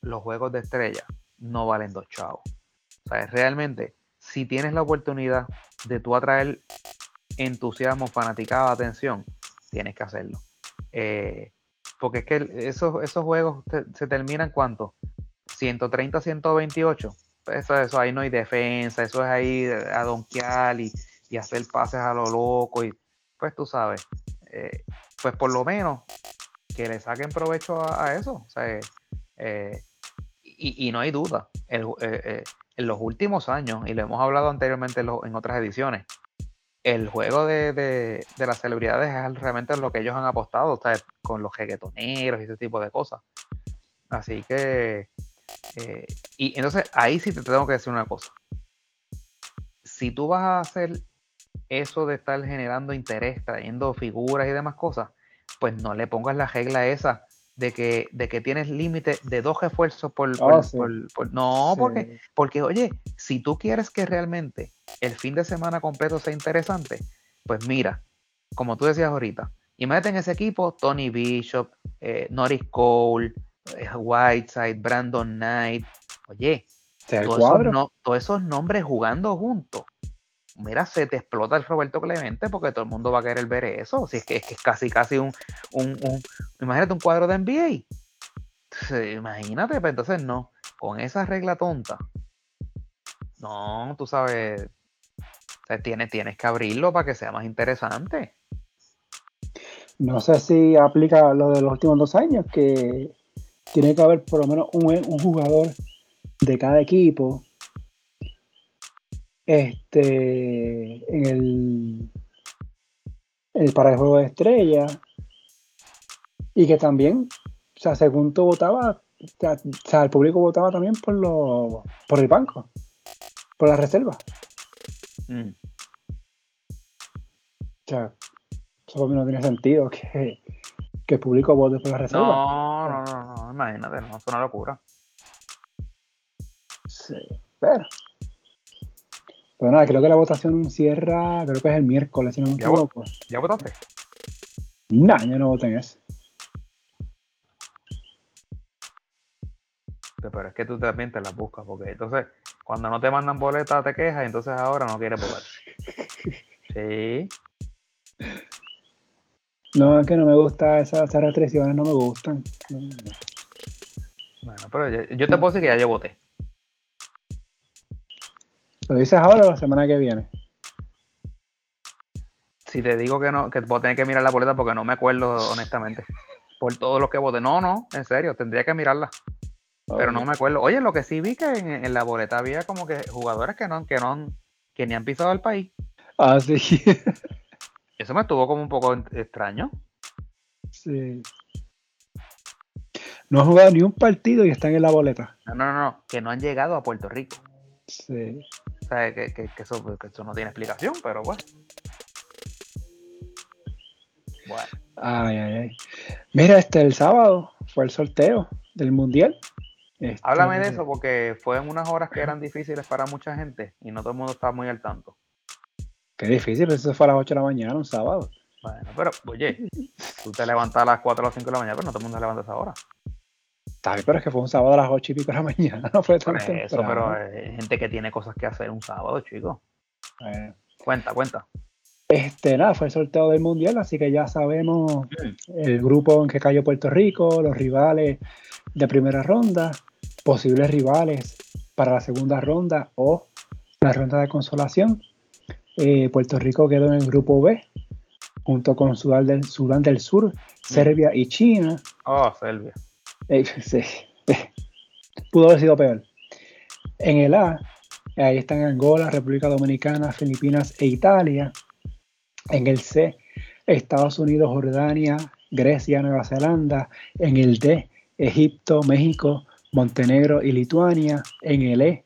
los juegos de estrella no valen dos chavos. O sea, realmente, si tienes la oportunidad de tú atraer entusiasmo, fanaticada, atención, tienes que hacerlo. Eh, porque es que esos, esos juegos se terminan cuánto? 130, 128. Eso, eso ahí no hay defensa, eso es ahí a donkear y, hacer pases a lo loco. Y pues tú sabes, eh, pues por lo menos que le saquen provecho a, eso. O sea, eh, y, no hay duda, eh, en los últimos años, y lo hemos hablado anteriormente en otras ediciones, el juego de, las celebridades es realmente lo que ellos han apostado, con los reggaetoneros y ese tipo de cosas. Así que, eh, y entonces ahí sí te tengo que decir una cosa. Si tú vas a hacer eso de estar generando interés, trayendo figuras y demás cosas, pues no le pongas la regla esa de que, de que tienes límite de dos esfuerzos por, ah, no, porque, porque oye, si tú quieres que realmente el fin de semana completo sea interesante, pues mira, como tú decías ahorita, y mete en ese equipo Tony Bishop, eh, Norris Cole, Whiteside, Brandon Knight, oye, todos esos nombres jugando juntos mira, se te explota el Roberto Clemente porque todo el mundo va a querer ver eso. Si es que es, que es casi, casi un, un, imagínate un cuadro de NBA. imagínate, pero pues, entonces no, con esa regla tonta. No, tú sabes, tienes, tienes que abrirlo para que sea más interesante. No sé si aplica lo de los últimos dos años, que tiene que haber por lo menos un, un jugador de cada equipo este, en el, el para el juego de estrella y que también, o sea, según tú votaba, o sea, el público votaba también por los, por el banco, por la reserva. Mm. O sea, eso no tiene sentido [LAUGHS] que, que el público vote por la reserva. No, no, no, no, imagínate, no, es una locura. Sí, pero pero nada, creo que la votación cierra, creo que es el miércoles, si no me equivoco. ¿Ya votaste? No, yo no voté en eso. Pero es que tú también te las buscas, porque entonces cuando no te mandan boletas te quejas y entonces ahora no quieres votar. [LAUGHS] Sí. No, es que no me gusta esas, restricciones, no me gustan. Bueno, pero yo, yo te puedo decir que ya yo voté. ¿Lo dices ahora o la semana que viene? Si te digo que no, que vos tenés que mirar la boleta porque no me acuerdo honestamente. Por todo lo que voté. No, no, en serio, tendría que mirarla. Pero no me acuerdo. Oye, lo que sí vi que en, la boleta había como que jugadores que no, que no, que ni han pisado el país. Ah, sí. [LAUGHS] Eso me estuvo como un poco extraño. Sí. No han jugado ni un partido y están en la boleta. No, no, no, que no han llegado a Puerto Rico. Sí que, eso, no tiene explicación, pero bueno. Bueno. Mira, este el sábado fue el sorteo del mundial. Este, Háblame de eso porque fue en unas horas que eran difíciles para mucha gente y no todo el mundo estaba muy al tanto. Qué difícil, eso fue a las 8 de la mañana, un sábado. Bueno, pero oye, tú te levantas a las 4 o las 5 de la mañana, pero no todo el mundo se levanta a esa hora. Está bien, pero es que fue un sábado a las 8 y pico de la [LAUGHS] mañana, no fue tan Eso, pero hay gente que tiene cosas que hacer un sábado, chicos. Eh. Cuenta, cuenta. Este, nada, fue el sorteo del mundial, así que ya sabemos mm. el grupo en que cayó Puerto Rico, los rivales de primera ronda, posibles rivales para la segunda ronda o la ronda de consolación. Eh, Puerto Rico quedó en el grupo B, junto con Sudán del, Sudán del Sur. Serbia y China. Oh, Serbia. [LAUGHS] Pudo haber sido peor. En el A, ahí están Angola, República Dominicana, Filipinas e Italia. En el C, Estados Unidos, Jordania, Grecia, Nueva Zelanda. En el D, Egipto, México, Montenegro y Lituania. En el E,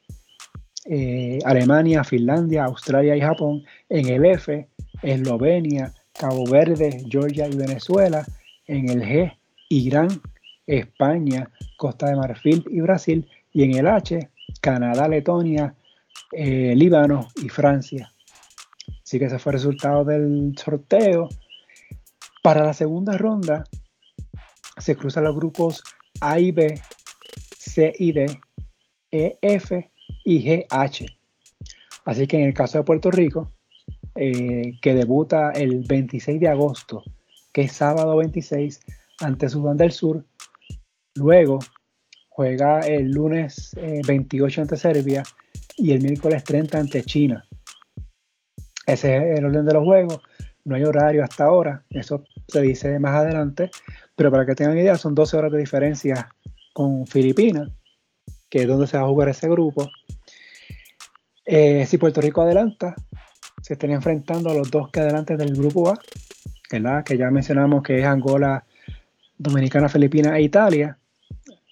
eh, Alemania, Finlandia, Australia y Japón. En el F, Eslovenia, Cabo Verde, Georgia y Venezuela. En el G, Irán, España, Costa de Marfil y Brasil, y en el H, Canadá, Letonia, eh, Líbano y Francia. Así que ese fue el resultado del sorteo. Para la segunda ronda se cruzan los grupos A y B, C y D, E, F y G, H. Así que en el caso de Puerto Rico, eh, que debuta el 26 de agosto, que es sábado 26, ante Sudán del Sur, Luego juega el lunes 28 eh, ante Serbia y el miércoles 30 ante China. Ese es el orden de los juegos. No hay horario hasta ahora, eso se dice más adelante, pero para que tengan idea, son 12 horas de diferencia con Filipinas, que es donde se va a jugar ese grupo. Eh, si Puerto Rico adelanta, se están enfrentando a los dos que adelantan del grupo A, que ya mencionamos que es Angola, Dominicana, Filipinas e Italia.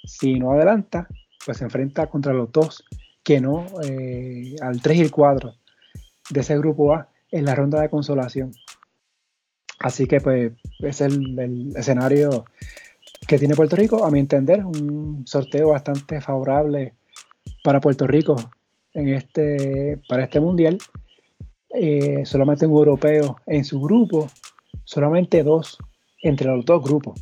Si no adelanta, pues se enfrenta contra los dos que no, eh, al 3 y el 4 de ese grupo A en la ronda de consolación. Así que pues es el, escenario que tiene Puerto Rico, a mi entender, un sorteo bastante favorable para Puerto Rico en este, para este mundial. Eh, solamente un europeo en su grupo, solamente dos entre los dos grupos.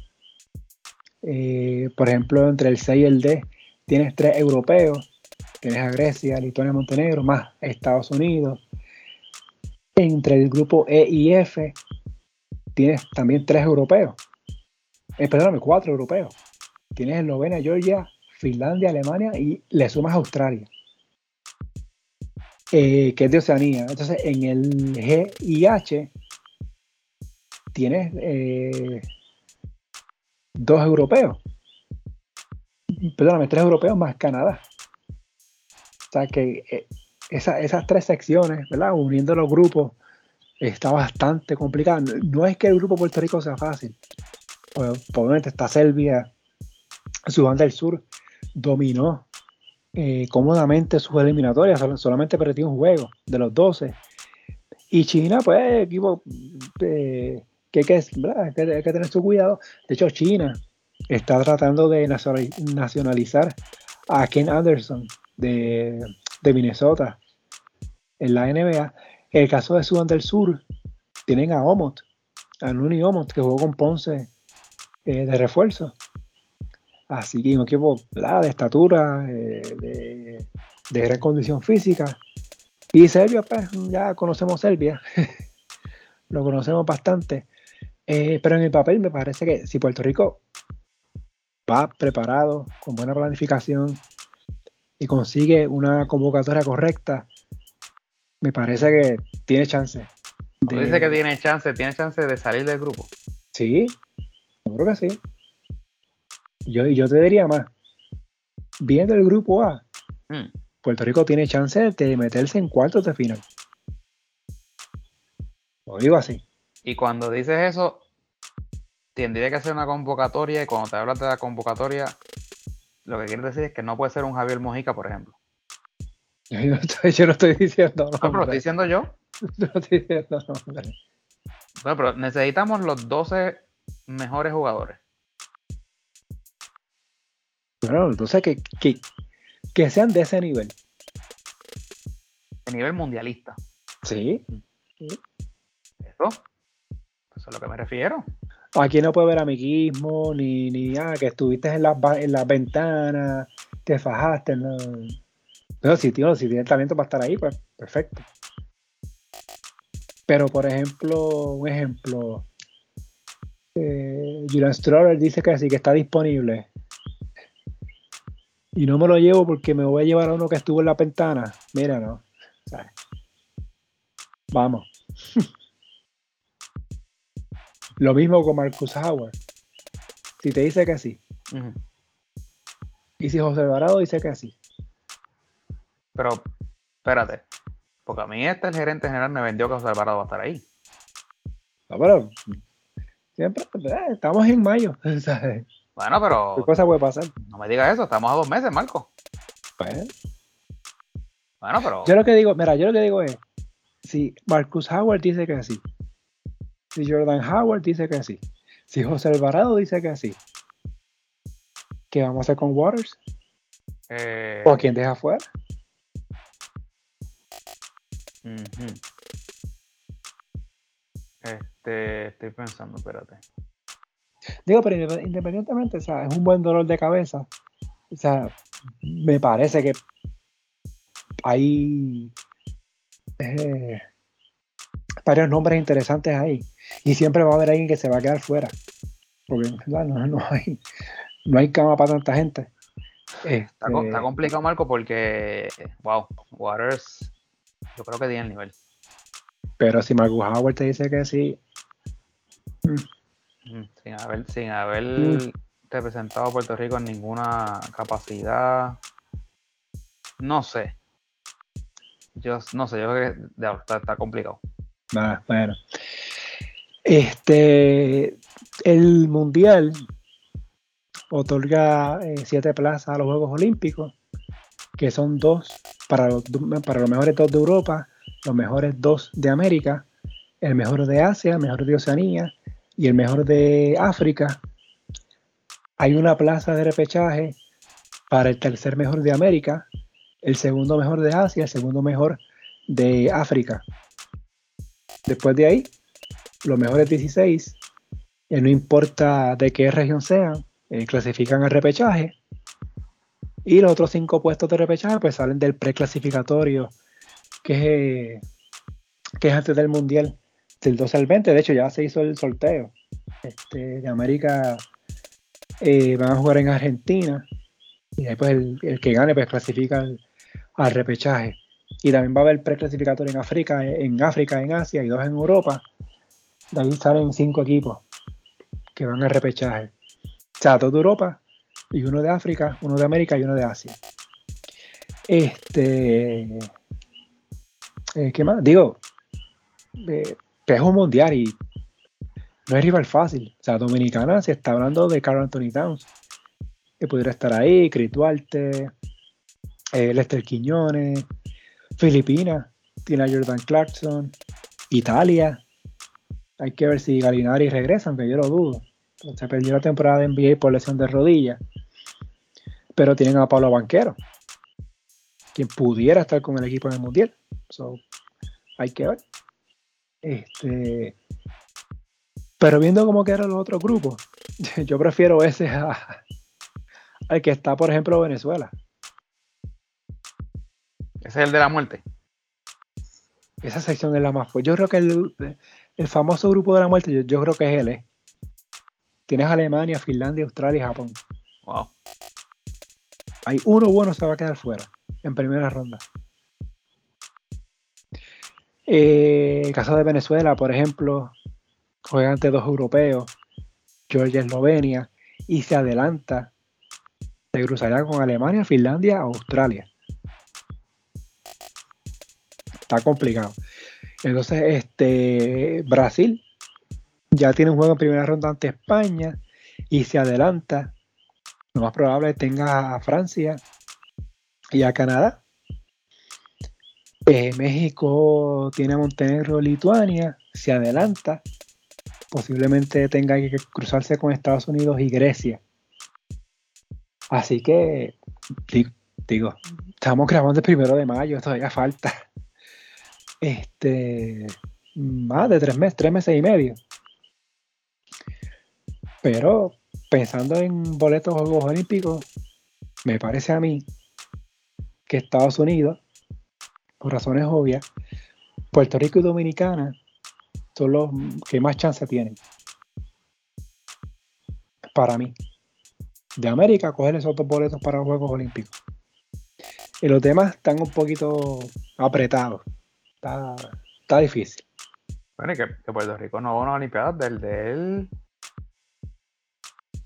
Eh, por ejemplo, entre el C y el D tienes tres europeos, tienes a Grecia, Lituania, Montenegro, más Estados Unidos. Entre el grupo E y F tienes también tres europeos. Eh, perdóname, cuatro europeos. Tienes Eslovenia, Georgia, Finlandia, Alemania y le sumas Australia. Eh, que es de Oceanía. Entonces, en el G y H tienes eh, dos europeos. Perdóname, tres europeos más Canadá. O sea que eh, esas tres secciones, ¿verdad? Uniendo los grupos, está bastante complicado. No es que el grupo Puerto Rico sea fácil. Pues, obviamente está Serbia, Sudán del Sur, dominó eh, cómodamente sus eliminatorias, solamente perdió un juego de los 12. Y China, pues, equipo eh, que, hay que, tener su cuidado. De hecho, China está tratando de nacionalizar a Ken Anderson de, Minnesota en la NBA. En el caso de Sudán del Sur, tienen a Omot, a Nuni Omot, que jugó con Ponce eh, de refuerzo. Así que un equipo de estatura, eh, de, de, gran condición física. Y Serbia, pues ya conocemos Serbia, [LAUGHS] lo conocemos bastante. Eh, pero en el papel me parece que si Puerto Rico va preparado, con buena planificación y consigue una convocatoria correcta, me parece que tiene chance. dice que tiene chance, tiene chance de salir del grupo. Sí, yo creo que sí. Yo, yo te diría más. Viendo el grupo A, mm. Puerto Rico tiene chance de meterse en cuartos de final. Lo digo así. Y cuando dices eso, tendría que hacer una convocatoria y cuando te hablas de la convocatoria, lo que quieres decir es que no puede ser un Javier Mojica, por ejemplo. [LAUGHS] Yo no estoy, yo no estoy diciendo. No, pero lo estoy diciendo [LAUGHS] yo. No estoy diciendo Bueno, pero necesitamos los 12 mejores jugadores. Bueno, entonces que, que, que sean de ese nivel. De nivel mundialista. Sí. Eso. Eso es a lo que me refiero. Aquí no puede haber amiguismo, ni, ni ah, que estuviste en las en las ventanas, te fajaste. No, no si, tío, si tienes talento para estar ahí, pues perfecto. Pero, por ejemplo, un ejemplo, eh, Julian Stroller dice que sí, que está disponible. Y no me lo llevo porque me voy a llevar a uno que estuvo en la ventana. Mira, no. Vamos. [LAUGHS] lo mismo con Marcus Howard. Si te dice que sí. Y si José Alvarado dice que sí. Pero, espérate. Porque a mí este el gerente general me vendió que José Alvarado va a estar ahí. No, pero siempre estamos en mayo. [LAUGHS] Bueno, pero. ¿Qué cosa puede pasar? No me digas eso, estamos a dos meses, Marco. Pues. Bueno, pero. Yo lo que digo, mira, yo lo que digo es: si Marcus Howard dice que sí, si Jordan Howard dice que sí, si José Alvarado dice que sí, ¿qué vamos a hacer con Waters? Eh... ¿O quién deja afuera? Este, estoy pensando, espérate. Digo, pero independientemente, o sea, es un buen dolor de cabeza. O sea, me parece que hay eh, varios nombres interesantes ahí. Y siempre va a haber alguien que se va a quedar fuera. Porque no, hay, no hay cama para tanta gente. Está, este, complicado, Marco, porque, wow, Waters, yo creo que tiene el nivel. Pero si Marcus Howard te dice que sí. Mm, sin haber, sin haber mm. representado a Puerto Rico en ninguna capacidad. No sé. Yo no sé, yo creo que está, complicado. bueno. Este, el Mundial otorga eh, siete plazas a los Juegos Olímpicos, que son dos para los, para los mejores dos de Europa, los mejores dos de América, el mejor de Asia, el mejor de Oceanía y el mejor de África. hay una plaza de repechaje para el tercer mejor de América, el segundo mejor de Asia, el segundo mejor de África. Después de ahí, los mejores 16, y no importa de qué región sean, eh, clasifican al repechaje. Y los otros cinco puestos de repechaje pues salen del preclasificatorio, que es, que es antes del Mundial, del 12 al 20. De hecho, ya se hizo el sorteo. Este, de América eh, van a jugar en Argentina. Y después el, el que gane pues clasifica al, al repechaje. Y también va a haber preclasificatorio en África, en África, en Asia y dos en Europa. De ahí salen cinco equipos que van al repechaje. O sea, dos de Europa y uno de África, uno de América y uno de Asia. Este. Eh, ¿Qué más? Digo, eh, que es un mundial y no es rival fácil. O sea, Dominicana se está hablando de Carl Anthony Towns, que pudiera estar ahí, Chris Duarte, eh, Lester Quiñones, Filipinas, tiene a Jordan Clarkson, Italia. Hay que ver si Galinari regresa, aunque yo lo dudo. Se perdió la temporada de NBA por lesión de rodilla. Pero tienen a Pablo Banquero, quien pudiera estar con el equipo en el Mundial. hay que ver. Este, pero viendo cómo quedan los otros grupos, [LAUGHS] yo prefiero ese al que está, por ejemplo, Venezuela. Ese es el de la muerte. Esa sección es la más fuerte. Yo creo que el, famoso grupo de la muerte, yo, creo que es él. ¿eh? Tienes Alemania, Finlandia, Australia y Japón. Wow. Hay uno bueno se va a quedar fuera en primera ronda. Eh, el caso de Venezuela, por ejemplo, juega ante dos europeos, Georgia, Eslovenia, y se adelanta. Se cruzaría con Alemania, Finlandia, Australia está complicado. Entonces, este Brasil ya tiene un juego en primera ronda ante España y se adelanta. Lo más probable tenga a Francia y a Canadá. Eh, México tiene a Montenegro, Lituania, se adelanta. Posiblemente tenga que cruzarse con Estados Unidos y Grecia. Así que, digo, estamos grabando el primero de mayo, todavía falta [LAUGHS] este, más de tres meses, tres meses y medio. Pero pensando en boletos Juegos Olímpicos, me parece a mí que Estados Unidos, por razones obvias, Puerto Rico y Dominicana son los que más chance tienen. Para mí. De América, coger esos dos boletos para los Juegos Olímpicos. Y los demás están un poquito apretados. Está, difícil. Bueno, y que, Puerto Rico no va a una Olimpiada del del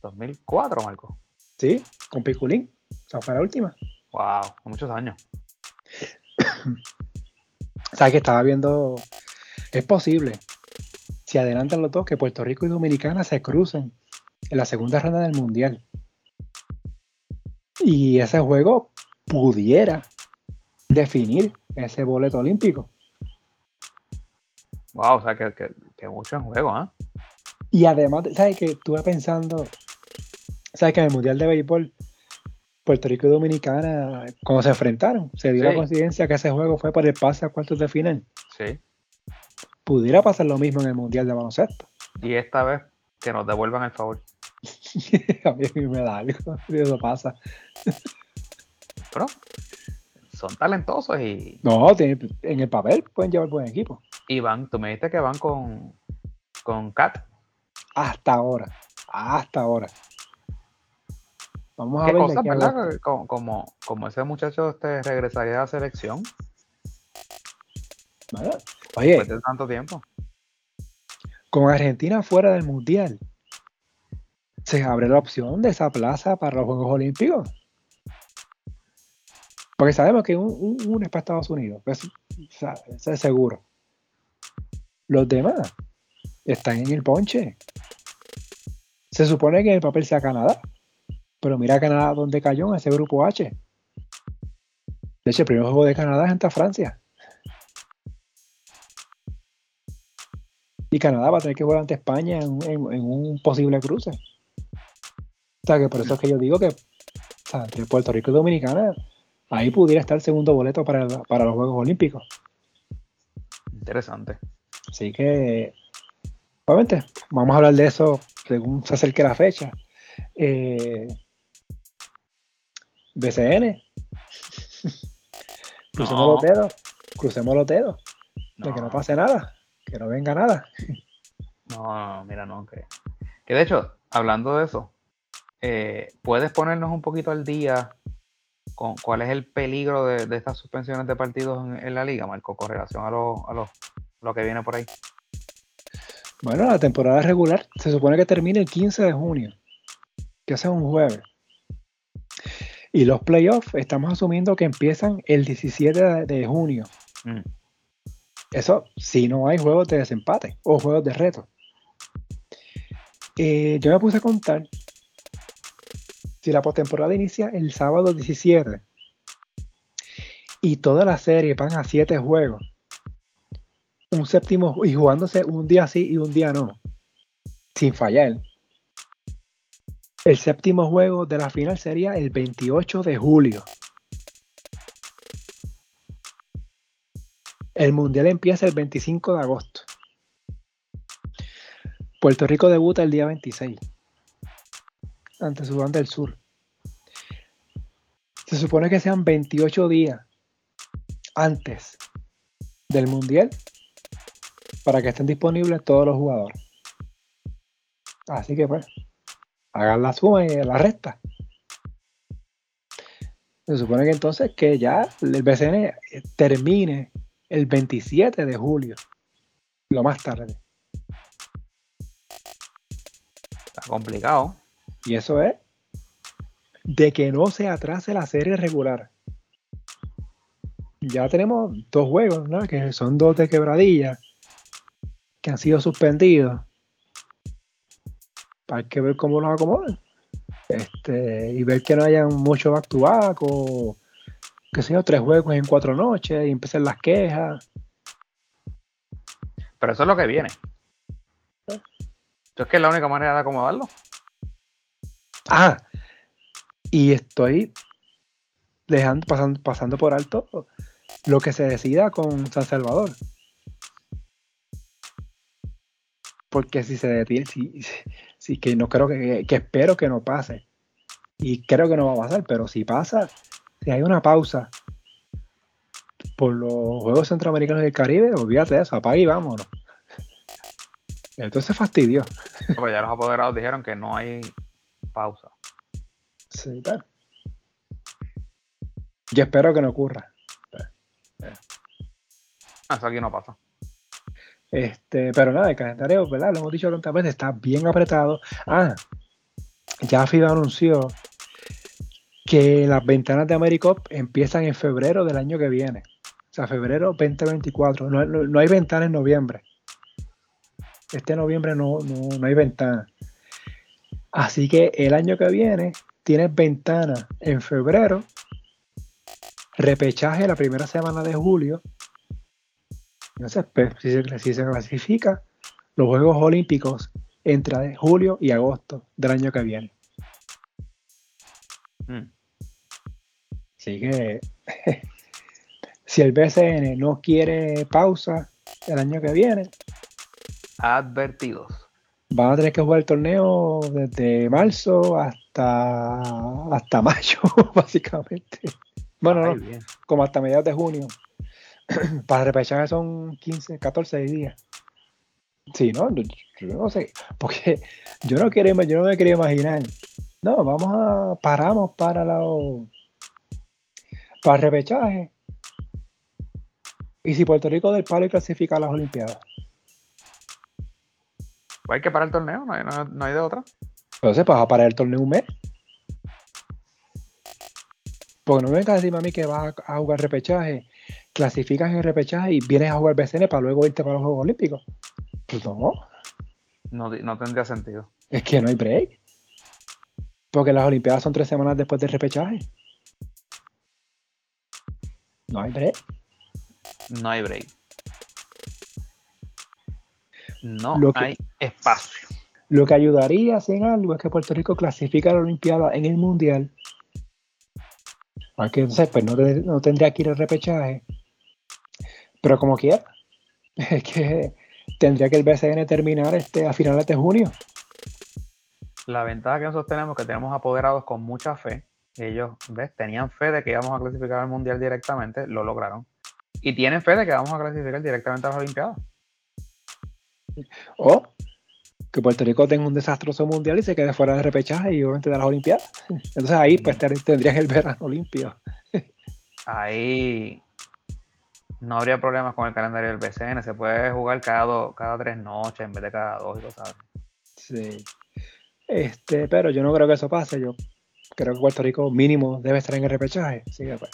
2004, Marco. Sí, con Piculín. O sea, fue la última. Wow, muchos años. Sabes que estaba viendo. Es posible, si adelantan los dos, que Puerto Rico y Dominicana se crucen en la segunda ronda del Mundial. Y ese juego pudiera definir ese boleto olímpico. Wow, o sea, que, que, mucho en juego, ¿ah? Y además, ¿sabes que Estuve pensando, ¿sabes que en el Mundial de Béisbol, Puerto Rico y Dominicana, cuando se enfrentaron, se dio la coincidencia que ese juego fue por el pase a cuartos de final? Sí. Pudiera pasar lo mismo en el Mundial de Baloncesto. Y esta vez que nos devuelvan el favor. [LAUGHS] a mí me da algo, [LAUGHS] eso pasa. Pero son talentosos y. No, en el papel pueden llevar buen equipo. Y van, tú me dijiste que van con, con Cat. Hasta ahora, hasta ahora. Vamos a ver. Cosas, ¿verdad? Como, como, ese muchacho este regresaría a la selección. Oye. Después de tanto tiempo. Con Argentina fuera del Mundial, se abre la opción de esa plaza para los Juegos Olímpicos. Porque sabemos que un, un, es para Estados Unidos, eso, es seguro. Los demás están en el ponche. Se supone que el papel sea Canadá, pero mira Canadá donde cayó en ese grupo H. De hecho, el primer juego de Canadá es ante Francia. Y Canadá va a tener que jugar ante España en, en un posible cruce. sea, que por eso es que yo digo que entre Puerto Rico y Dominicana, ahí pudiera estar el segundo boleto para, para los Juegos Olímpicos. Interesante. Así que, obviamente, vamos a hablar de eso según se acerque la fecha. Eh, BCN. crucemos los dedos. Crucemos los dedos. De que no pase nada. Que no venga nada. No, mira, no, que, que de hecho, hablando de eso, eh, ¿puedes ponernos un poquito al día con cuál es el peligro de, estas suspensiones de partidos en, la liga, Marco, con relación a, lo, a lo que viene por ahí? Bueno, la temporada regular se supone que termina el 15 de junio, que es un jueves. Y los playoffs estamos asumiendo que empiezan el 17 de, junio. Mm. Eso si no hay juegos de desempate o juegos de reto. Eh, yo me puse a contar si la postemporada inicia el sábado 17 y toda la serie van a 7 juegos, un séptimo y jugándose un día sí y un día no, sin fallar. El séptimo juego de la final sería el 28 de julio. El mundial empieza el 25 de agosto. Puerto Rico debuta el día 26 ante Sudán del Sur. Se supone que sean 28 días antes del Mundial para que estén disponibles todos los jugadores. Así que pues, hagan la suma y la resta. Se supone que entonces que ya el BCN termine el 27 de julio, lo más tarde. Está complicado. Y eso es de que no se atrase la serie regular. Ya tenemos dos juegos, ¿no? Que son dos de quebradilla que han sido suspendidos. Hay que ver cómo los acomodan. Este, y ver que no hayan mucho back to back o que sean tres juegos en cuatro noches y empiecen las quejas. Pero eso es lo que viene. ¿Eh? es que es la única manera de acomodarlo. Ah, y estoy dejando, pasando, pasando por alto lo que se decida con San Salvador. Porque si se detiene, si, que no creo que, que, espero que no pase. Y creo que no va a pasar, pero si pasa, si hay una pausa por los Juegos Centroamericanos del Caribe, olvídate de eso, apaga y vámonos. Entonces fastidió. Pues ya los apoderados dijeron que no hay pausa. Sí, claro. Yo espero que no ocurra. Eso aquí no pasa. Este, pero nada, el calendario, ¿verdad? Lo hemos dicho tantas veces, está bien apretado. Ah, ya FIBA anunció que las ventanas de AmeriCop empiezan en febrero del año que viene. O sea, febrero 2024. No, no, hay ventana en noviembre. Este noviembre no, no hay ventana. Así que el año que viene tienes ventana en febrero, repechaje la primera semana de julio. Entonces, pues, si se, si se clasifica los Juegos Olímpicos entre julio y agosto del año que viene. Mm. Así que [LAUGHS] si el BCN no quiere pausa el año que viene, advertidos van a tener que jugar el torneo desde marzo hasta, hasta [LAUGHS] mayo, básicamente. Bueno, no, como hasta mediados de junio. [CLEARS THROAT] Para repechar son 15, 14 días. Sí, ¿no? Yo, no sé, porque [LAUGHS] yo no, quiero, yo no me quería imaginar. No, vamos a, paramos para la, para el repechaje. Y si Puerto Rico del Palo y clasifica a las Olimpiadas. Pues hay que parar el torneo, no hay, de otra. Entonces, pues a parar el torneo un mes. Porque no me vengas a decirme a mí que vas a, jugar repechaje, clasificas en repechaje y vienes a jugar BCN para luego irte para los Juegos Olímpicos. Pues no. No, tendría sentido. Es que no hay break. Porque las Olimpiadas son tres semanas después del repechaje. No hay break. No hay break no hay espacio. Lo que ayudaría, sin algo, es que Puerto Rico clasifica a la Olimpiada en el Mundial. Aunque entonces pues, no, tendría que ir al repechaje. Pero como quiera, [LAUGHS] es que tendría que el BCN terminar este, a finales de junio. La ventaja que nosotros tenemos es que tenemos apoderados con mucha fe. Ellos, ¿ves? Tenían fe de que íbamos a clasificar al Mundial directamente, lo lograron. Y tienen fe de que vamos a clasificar directamente a las Olimpiadas. O que Puerto Rico tenga un desastroso mundial y se quede fuera de repechaje y obviamente de las Olimpiadas. [LAUGHS] Entonces ahí pues tendrías el verano limpio. [LAUGHS] Ahí no habría problemas con el calendario del BCN. Se puede jugar cada, cada tres noches en vez de cada dos, sabes. Sí. Este, pero yo no creo que eso pase. Yo creo que Puerto Rico mínimo debe estar en el repechaje. Así que pues.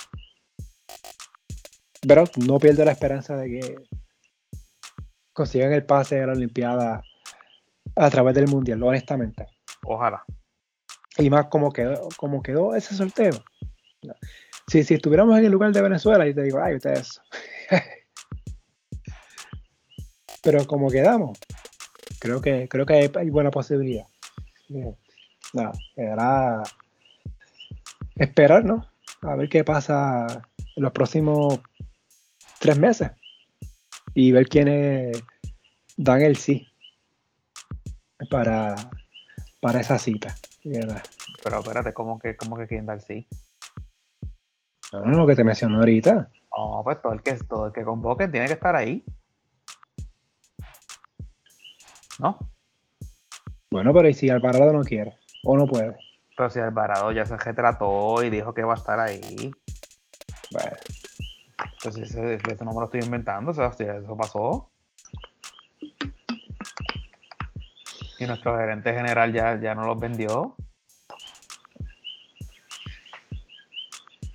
Pero no pierdo la esperanza de que consigan el pase a la Olimpiada a través del Mundial, honestamente. Ojalá. Y más como quedó, como quedó ese sorteo. Si, si estuviéramos en el lugar de Venezuela, y te digo, ay, ustedes. [LAUGHS] Pero como quedamos, creo que, creo que hay, buena posibilidad. Nada, quedará esperar, ¿no? A ver qué pasa en los próximos tres meses y ver quiénes dan el sí para, para esa cita. Pero espérate, ¿cómo que, cómo que quién da el sí? No, no, lo que te mencionó ahorita. No, pues todo el que, todo el que convoque tiene que estar ahí. ¿No? Bueno, pero ¿y si Alvarado no quiere? ¿O no puede? Pero si Alvarado ya se retrató y dijo que va a estar ahí. Bueno. Pues ese, ese no me lo estoy inventando, o sea, si eso pasó. Y nuestro gerente general ya, ya no los vendió.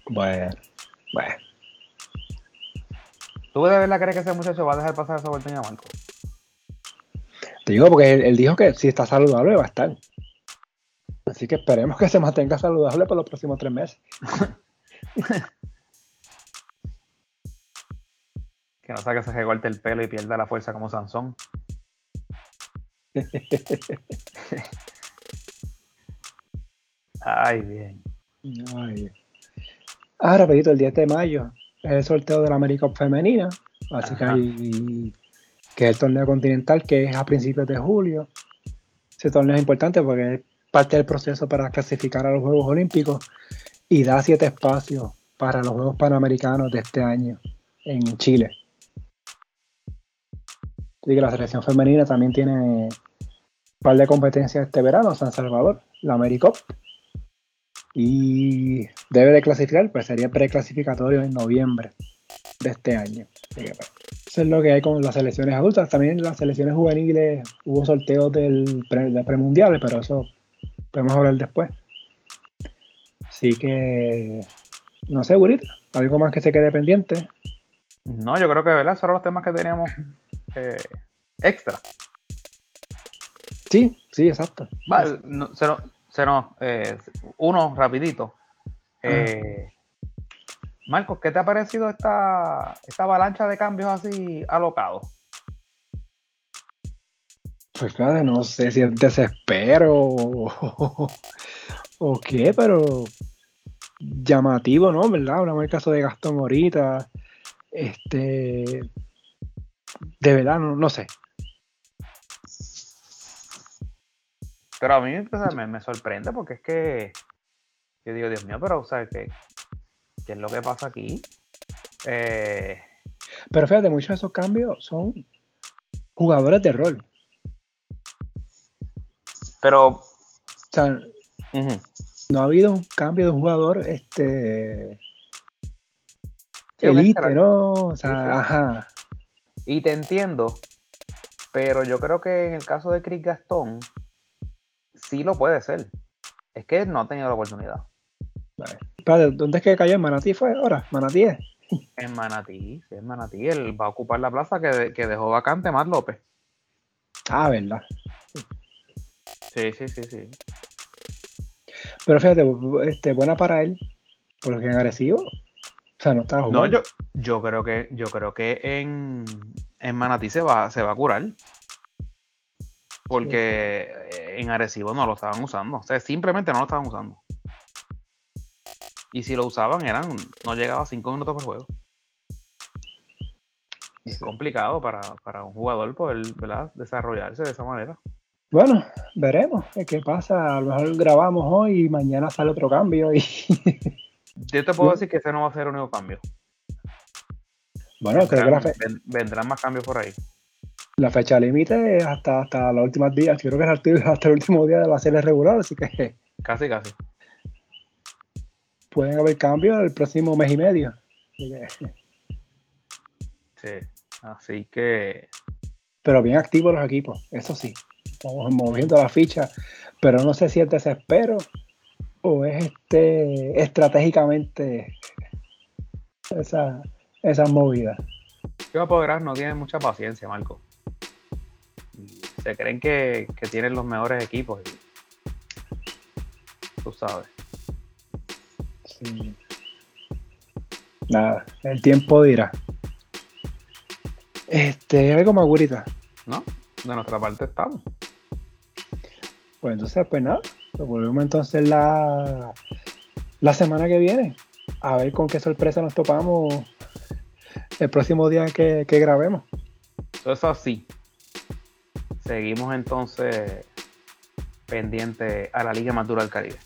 Bueno, bueno. ¿Tú de verdad crees que ese muchacho va a dejar pasar esa vuelta a Marco? Te digo porque él, dijo que si está saludable va a estar. Así que esperemos que se mantenga saludable por los próximos tres meses. [LAUGHS] que no saque se recorte el pelo y pierda la fuerza como Sansón. [LAUGHS] Ay, bien. Ay. Ah, rapidito, el 10 de mayo el sorteo de la América Femenina. Así que hay que es el torneo continental que es a principios de julio. Ese torneo es importante porque es parte del proceso para clasificar a los Juegos Olímpicos y da siete espacios para los Juegos Panamericanos de este año en Chile. Así que la selección femenina también tiene un par de competencias este verano, San Salvador, la AmeriCup. Y debe de clasificar, pues sería preclasificatorio en noviembre de este año. Pues, eso es lo que hay con las selecciones adultas. También las selecciones juveniles hubo sorteos del, pre, premundiales, pero eso podemos hablar después. Así que, no sé, Burita, algo más que se quede pendiente. No, yo creo que, ¿verdad? Esos son los temas que teníamos eh, extra. Sí, sí, exacto. Vale, no, eh, uno rapidito. Eh, Marcos, ¿qué te ha parecido esta, esta avalancha de cambios así alocados? Pues claro, no sé si es desespero o, [LAUGHS] qué, pero llamativo, ¿no? ¿Verdad? Hablamos del caso de Gastón ahorita. Este. De verdad, no, sé. Pero a mí me, me, sorprende porque es que. Yo digo, Dios mío, pero, o sea, que ¿Qué es lo que pasa aquí? Eh, Pero fíjate, muchos de esos cambios son jugadores de rol. Pero. O sea, no ha habido un cambio de un jugador este elite, ¿no? O sea, ajá. Y te entiendo, pero yo creo que en el caso de Chris Gastón, sí lo puede ser. Es que no ha tenido la oportunidad. Vale. ¿dónde es que cayó? ¿En Manatí fue ahora? ¿Manatí es? En Manatí, sí, en Manatí. Él va a ocupar la plaza que, dejó vacante Mar López. Ah, verdad. Sí, sí, sí, sí. Pero fíjate, este, buena para él, porque en agresivo. O sea, no está jugando. No, yo, yo creo que, yo creo que en, en Manatí se va, se va a curar. Porque en Arecibo no lo estaban usando. O sea, simplemente no lo estaban usando. Y si lo usaban, eran no llegaba a 5 minutos por juego. Es complicado para, un jugador poder desarrollarse de esa manera. Bueno, veremos qué pasa. A lo mejor grabamos hoy y mañana sale otro cambio. Y... [LAUGHS] Yo te puedo decir que ese no va a ser el único cambio. Bueno, creo que vendrán más cambios por ahí. La fecha límite es hasta, hasta los últimos días. Yo creo que es hasta el [LAUGHS] último día de la serie regular, así que. [LAUGHS] Casi, casi. Pueden haber cambios el próximo mes y medio. Sí, así que. Pero bien activos los equipos, eso sí. Estamos moviendo la ficha, pero no sé si es desespero o es este estratégicamente esa, esa movida. Yo apoderar no tiene mucha paciencia, Marco. Se creen que, tienen los mejores equipos. tú sabes. Sí. Nada, el tiempo dirá. Este, algo más, gurita. No, de nuestra parte estamos. Pues entonces, pues nada, pues volvemos entonces la, la semana que viene. A ver con qué sorpresa nos topamos el próximo día que, que grabemos. Eso es así. Seguimos entonces pendiente a la Liga Madura del Caribe.